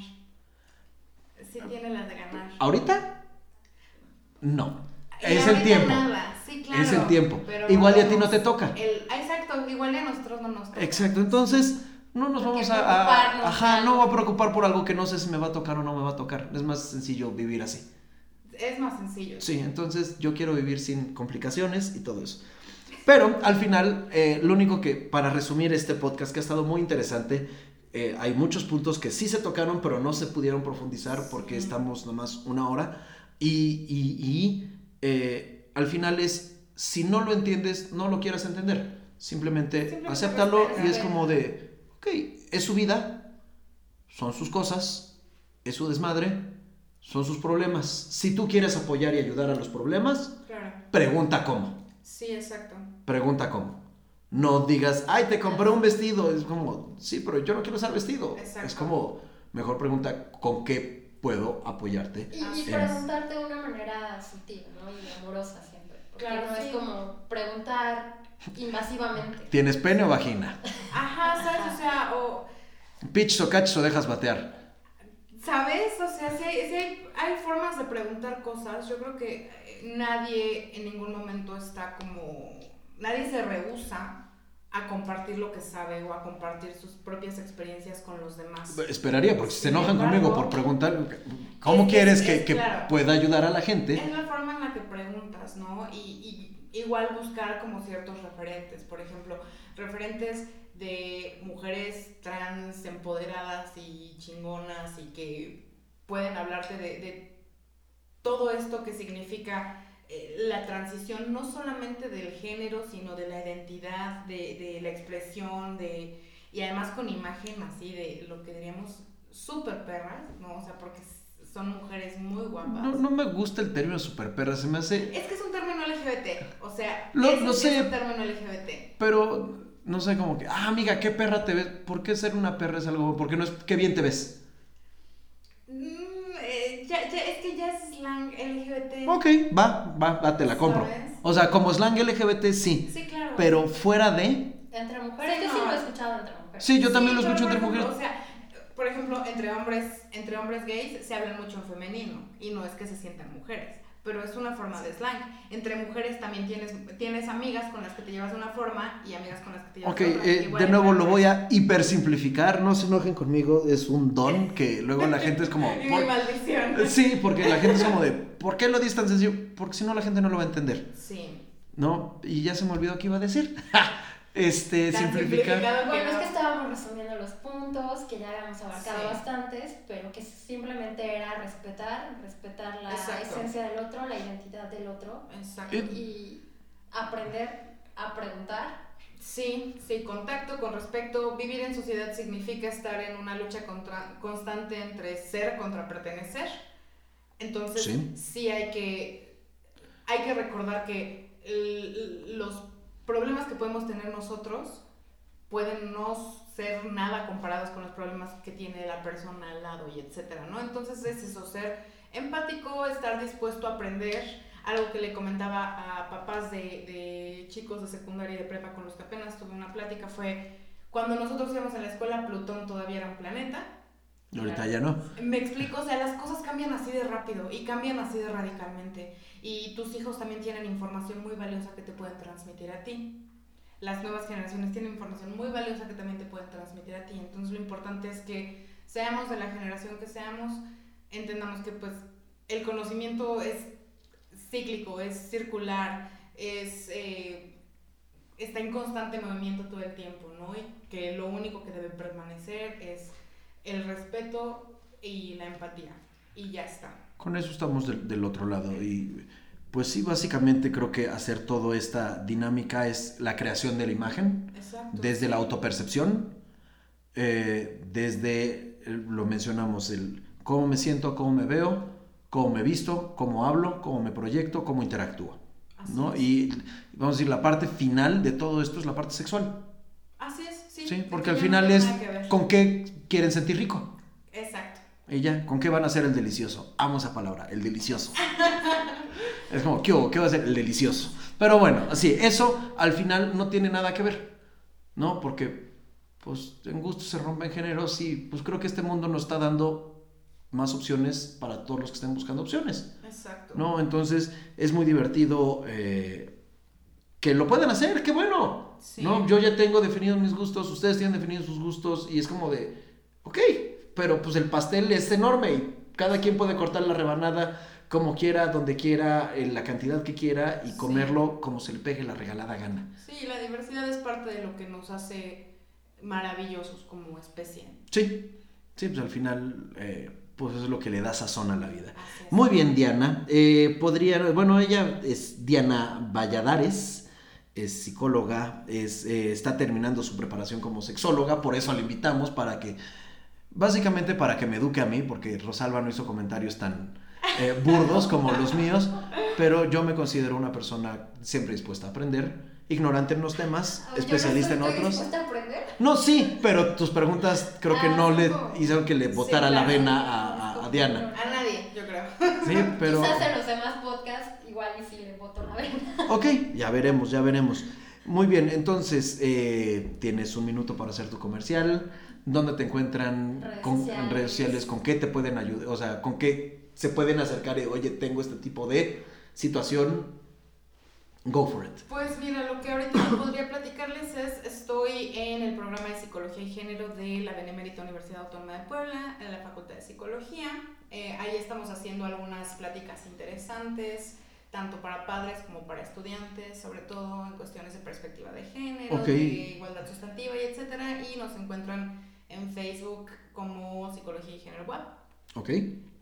Sí tiene las de ganar. ahorita no. Y Es el tiempo. nada, Sí, claro. Es el tiempo. pero Igual y a ti no te toca. el- ah, exacto, igual y a nosotros no nos toca. Exacto, entonces no nos vamos a, ajá, no voy a preocupar por algo que no sé si me va a tocar o no me va a tocar. Es más sencillo vivir así. Es más sencillo. Sí, entonces yo quiero vivir sin complicaciones y todo eso. Pero al final, eh, lo único que, para resumir este podcast que ha estado muy interesante, eh, hay muchos puntos que sí se tocaron, pero no se pudieron profundizar porque Sí. estamos nomás una hora. Y, y- y, eh, al final es, si no lo entiendes, no lo quieras entender. Simplemente, Simplemente acéptalo y es como de, ok, es su vida, son sus cosas, es su desmadre, son sus problemas. Si tú quieres apoyar y ayudar a los problemas, Claro. pregunta cómo. Sí, exacto. Pregunta cómo. No digas, ay, te compré un vestido. Es como, sí, pero yo no quiero usar vestido. Exacto. Es como, mejor pregunta con qué puedo apoyarte. Y, preguntarte de una manera sutil, ¿no? Y amorosa siempre. Claro, no sí. es como preguntar invasivamente. ¿Tienes pene o vagina? Ajá, ¿sabes? O sea, o... ¿Pitch o catch o dejas batear? ¿Sabes? O sea, si hay, sí hay, hay formas de preguntar cosas. Yo creo que nadie en ningún momento está como... Nadie se rehúsa a compartir lo que sabe o a compartir sus propias experiencias con los demás. Esperaría, porque si se enojan embargo, conmigo por preguntar, ¿cómo es quieres es- que, que claro. pueda ayudar a la gente? Es la forma en la que preguntas, ¿no? Y, y igual buscar como ciertos referentes, por ejemplo, referentes de mujeres trans empoderadas y chingonas y que pueden hablarte de, de todo esto que significa eh, la transición, no solamente del género, sino de la identidad, de, de la expresión, de, y además con imagen así de lo que diríamos súper perras, ¿no? O sea, porque son mujeres muy guapas. No, no me gusta el término super perra, se me hace... Es que es un término LGBT, o sea, Lo- ese lo sé. es un término LGBT. Pero, no sé, como que, ah, amiga, qué perra te ves. ¿Por qué ser una perra es algo? Porque no es, qué bien te ves. Mm, eh, ya, es ya es slang LGBT. Ok, va, va, va, te la compro. ¿Sabes? O sea, como slang LGBT, sí. Sí, claro. Pero fuera de... Entre mujeres, Sí, yo sí no. lo he escuchado entre mujeres. Sí, yo también lo pero, escucho por entre ejemplo, mujeres. O sea, por ejemplo, entre hombres, entre hombres gays se hablan mucho en femenino y no es que se sientan mujeres, pero es una forma de slang. Entre mujeres también tienes, tienes amigas con las que te llevas de una forma y amigas con las que te llevas Ok, de otra. eh, Igual de nuevo lo voy a hipersimplificar, no se enojen conmigo, es un don que luego la gente es como... Mi ¿por- maldición. Sí, porque la gente es como de, ¿por qué lo dices tan sencillo? Porque si no la gente no lo va a entender, Sí. ¿no? Y ya se me olvidó qué iba a decir. Este, simplificar. Bueno, es que estábamos resumiendo los puntos, que ya habíamos abarcado Sí. bastantes, pero que simplemente era respetar, respetar la Exacto. esencia del otro, la identidad del otro Exacto. Y- y aprender a preguntar. Sí, sí, contacto con respecto. Vivir en sociedad significa estar en una lucha contra, constante entre ser contra pertenecer. Entonces, Sí. sí, hay, que, hay que recordar que el- los problemas que podemos tener nosotros pueden no ser nada comparados con los problemas que tiene la persona al lado y etcétera, ¿no? Entonces es eso, ser empático, estar dispuesto a aprender, algo que le comentaba a papás de, de chicos de secundaria y de prepa con los que apenas tuve una plática fue cuando nosotros íbamos a la escuela Plutón todavía era un planeta. Ahorita ya no. Me explico, o sea, las cosas cambian así de rápido y cambian así de radicalmente. Y tus hijos también tienen información muy valiosa que te pueden transmitir a ti. Las nuevas generaciones tienen información muy valiosa que también te pueden transmitir a ti. Entonces lo importante es que seamos de la generación que seamos, entendamos que pues el conocimiento es cíclico, es circular, es, eh, está en constante movimiento todo el tiempo, ¿no? Y que lo único que debe permanecer es el respeto y la empatía. Y ya está. Con eso estamos del, del otro lado. Y pues sí, básicamente creo que hacer toda esta dinámica es la creación de la imagen, Exacto. desde la autopercepción, eh, desde, eh, lo mencionamos, el cómo me siento, cómo me veo, cómo me visto, cómo hablo, cómo me proyecto, cómo interactúo. Así ¿no? es. Y vamos a decir, la parte final de todo esto es la parte sexual. Así es, sí. Sí, porque que al final es con qué quieren sentir rico. Exacto. Y ya, ¿con qué van a hacer el delicioso? Amo esa palabra, el delicioso. es como, ¿qué, hubo? ¿qué va a ser el delicioso? Pero bueno, así, eso al final no tiene nada que ver, ¿no? Porque, pues, en gusto se rompen géneros y, pues, creo que este mundo nos está dando más opciones para todos los que estén buscando opciones, Exacto. ¿no? Entonces, es muy divertido eh, que lo puedan hacer, qué bueno, Sí. ¿no? Yo ya tengo definidos mis gustos, ustedes tienen definidos sus gustos y es como de, ok, pero pues el pastel es enorme y cada quien puede cortar la rebanada como quiera, donde quiera, en la cantidad que quiera y Sí. comerlo como se le pegue la regalada gana. Sí, la diversidad es parte de lo que nos hace maravillosos como especie. Sí, sí, pues al final, eh, pues es lo que le da sazón a la vida. Muy bien, Diana. Eh, podría, bueno, ella es Diana Valladares, es psicóloga, es, eh, está terminando su preparación como sexóloga, por eso la invitamos para que, básicamente para que me eduque a mí, porque Rosalba no hizo comentarios tan eh, burdos como los míos, pero yo me considero una persona siempre dispuesta a aprender, ignorante en los temas, no especialista en otros. dispuesta a aprender. No, sí, pero tus preguntas creo que Ah, no le hicieron que le Sí, botara la vena a, a- a Diana. A nadie, yo creo. Sí, pero... Quizás en los demás podcasts igual y si le boto la vena. Ok, ya veremos, ya veremos. Muy bien, entonces eh, tienes un minuto para hacer tu comercial. ¿Dónde te encuentran Redes con, en sociales. redes sociales? ¿Con qué te pueden ayudar? O sea, ¿con qué se pueden acercar? Y, Oye, tengo este tipo de situación. Go for it. Pues mira, lo que ahorita podría platicarles es, estoy en el programa de Psicología y Género de la Benemérita Universidad Autónoma de Puebla, en la Facultad de Psicología. Eh, ahí estamos haciendo algunas pláticas interesantes, tanto para padres como para estudiantes, sobre todo en cuestiones de perspectiva de género, Ok. de igualdad sustantiva y etcétera. Y nos encuentran en Facebook como Psicología y Género Web. Ok.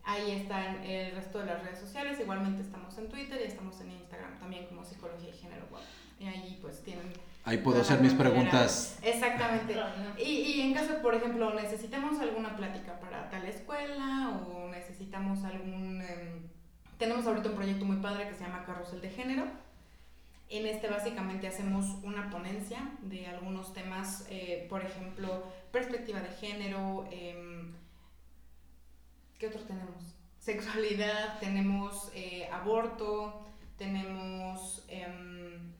Ahí están el resto de las redes sociales. Igualmente estamos en Twitter y estamos en Instagram también como Psicología y Género Web. Y ahí pues tienen... Ahí puedo hacer mis preguntas. Exactamente. Y, y en caso, por ejemplo, necesitemos alguna plática para tal escuela o necesitamos algún... em, tenemos ahorita un proyecto muy padre que se llama Carrusel de Género. En este básicamente hacemos una ponencia de algunos temas, eh, por ejemplo, perspectiva de género, em, ¿qué otro tenemos? Sexualidad, tenemos eh, aborto, tenemos em,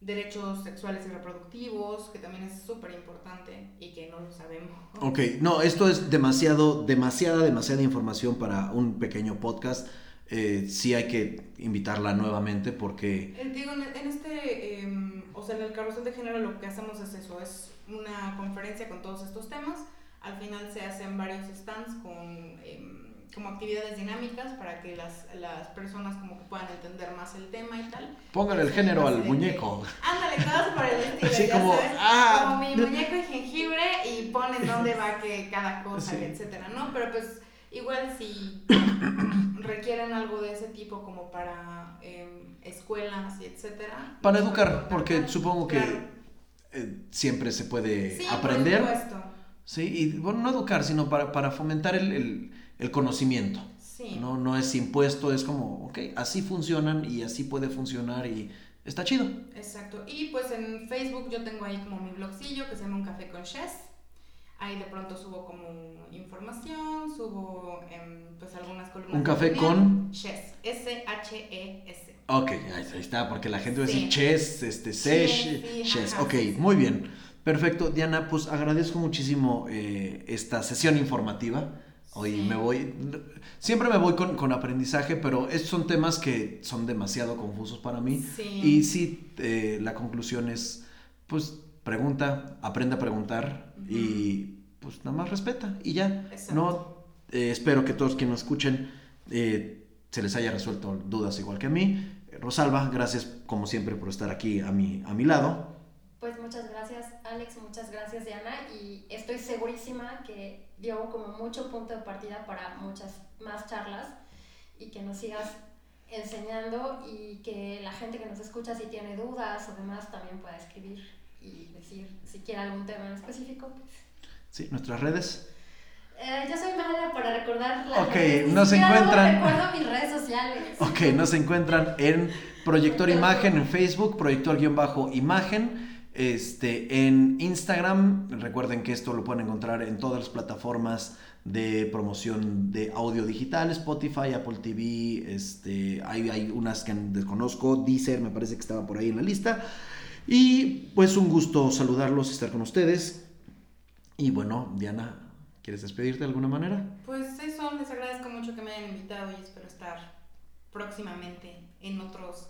derechos sexuales y reproductivos, que también es súper importante y que no lo sabemos. Ok, no, esto es demasiado, demasiada, demasiada información para un pequeño podcast. Eh, sí hay que invitarla nuevamente porque... Eh, Digo, en, en este, em, o sea, en el carrusel de género lo que hacemos es eso, es una conferencia con todos estos temas. Al final se hacen varios stands con em, como actividades dinámicas para que las, las personas como que puedan entender más el tema y tal. Póngale el género al de que- muñeco. Ándale, cosas por el estilo. Así ya como, sabes, ah, como mi muñeco y jengibre y ponen dónde va que cada cosa, Sí. etcétera, ¿no? Pero pues igual si requieren algo de ese tipo como para em, escuelas y etcétera. Para nos educar, porque supongo que Claro. eh, siempre se puede Sí, aprender. Por supuesto. Sí, y bueno, no educar, sino para, para fomentar el, el- el conocimiento. Sí. No, no es impuesto, es como, ok, así funcionan y así puede funcionar y está chido. Exacto. Y pues en Facebook yo tengo ahí como mi blogcillo que se llama Un Café con Chess. Ahí de pronto subo como información, subo em, pues algunas columnas. Un café con- Chess. S-H-E-S. Ok, ahí, ahí está, porque la gente va a decir chess, este, sesh, chess. Ok, muy bien. Perfecto. Diana, pues agradezco muchísimo eh, esta sesión informativa. Hoy Sí. me voy, siempre me voy con, con aprendizaje, pero estos son temas que son demasiado confusos para mí. Sí. Y sí, eh, la conclusión es, pues pregunta, aprende a preguntar Ujú. y pues nada más respeta y ya. Exacto. No, eh, espero que todos quienes nos escuchen eh, se les haya resuelto dudas igual que a mí. Rosalba, gracias como siempre por estar aquí a mi, a mi lado. Pues muchas gracias Alex, muchas gracias Diana y estoy segurísima que dio como mucho punto de partida para muchas más charlas y que nos sigas enseñando y que la gente que nos escucha si tiene dudas o demás también pueda escribir y decir si quiere algún tema en específico. Pues. Sí, nuestras redes. Eh, yo soy mala para recordar las Ok, redes, nos siquiera encuentran- recuerdo mis redes sociales. Ok, nos encuentran en Proyector Imagen en Facebook, Proyector-Imagen. Este, en Instagram, recuerden que esto lo pueden encontrar en todas las plataformas de promoción de audio digital, Spotify, Apple TV, este, hay, hay unas que desconozco, Deezer me parece que estaba por ahí en la lista. Y pues un gusto saludarlos, estar con ustedes. Y bueno, Diana, ¿quieres despedirte de alguna manera? Pues eso, les agradezco mucho que me hayan invitado y espero estar próximamente en otros,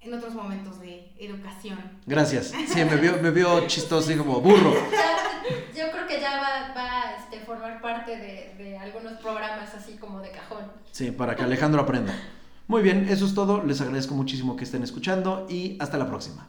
en otros momentos de educación. Gracias. Sí, me vio, me vio chistoso y como burro. Ya- yo creo que ya va, va a este, formar parte de, de algunos programas así como de cajón. Sí, para que Alejandro aprenda. Muy bien, eso es todo. Les agradezco muchísimo que estén escuchando y hasta la próxima.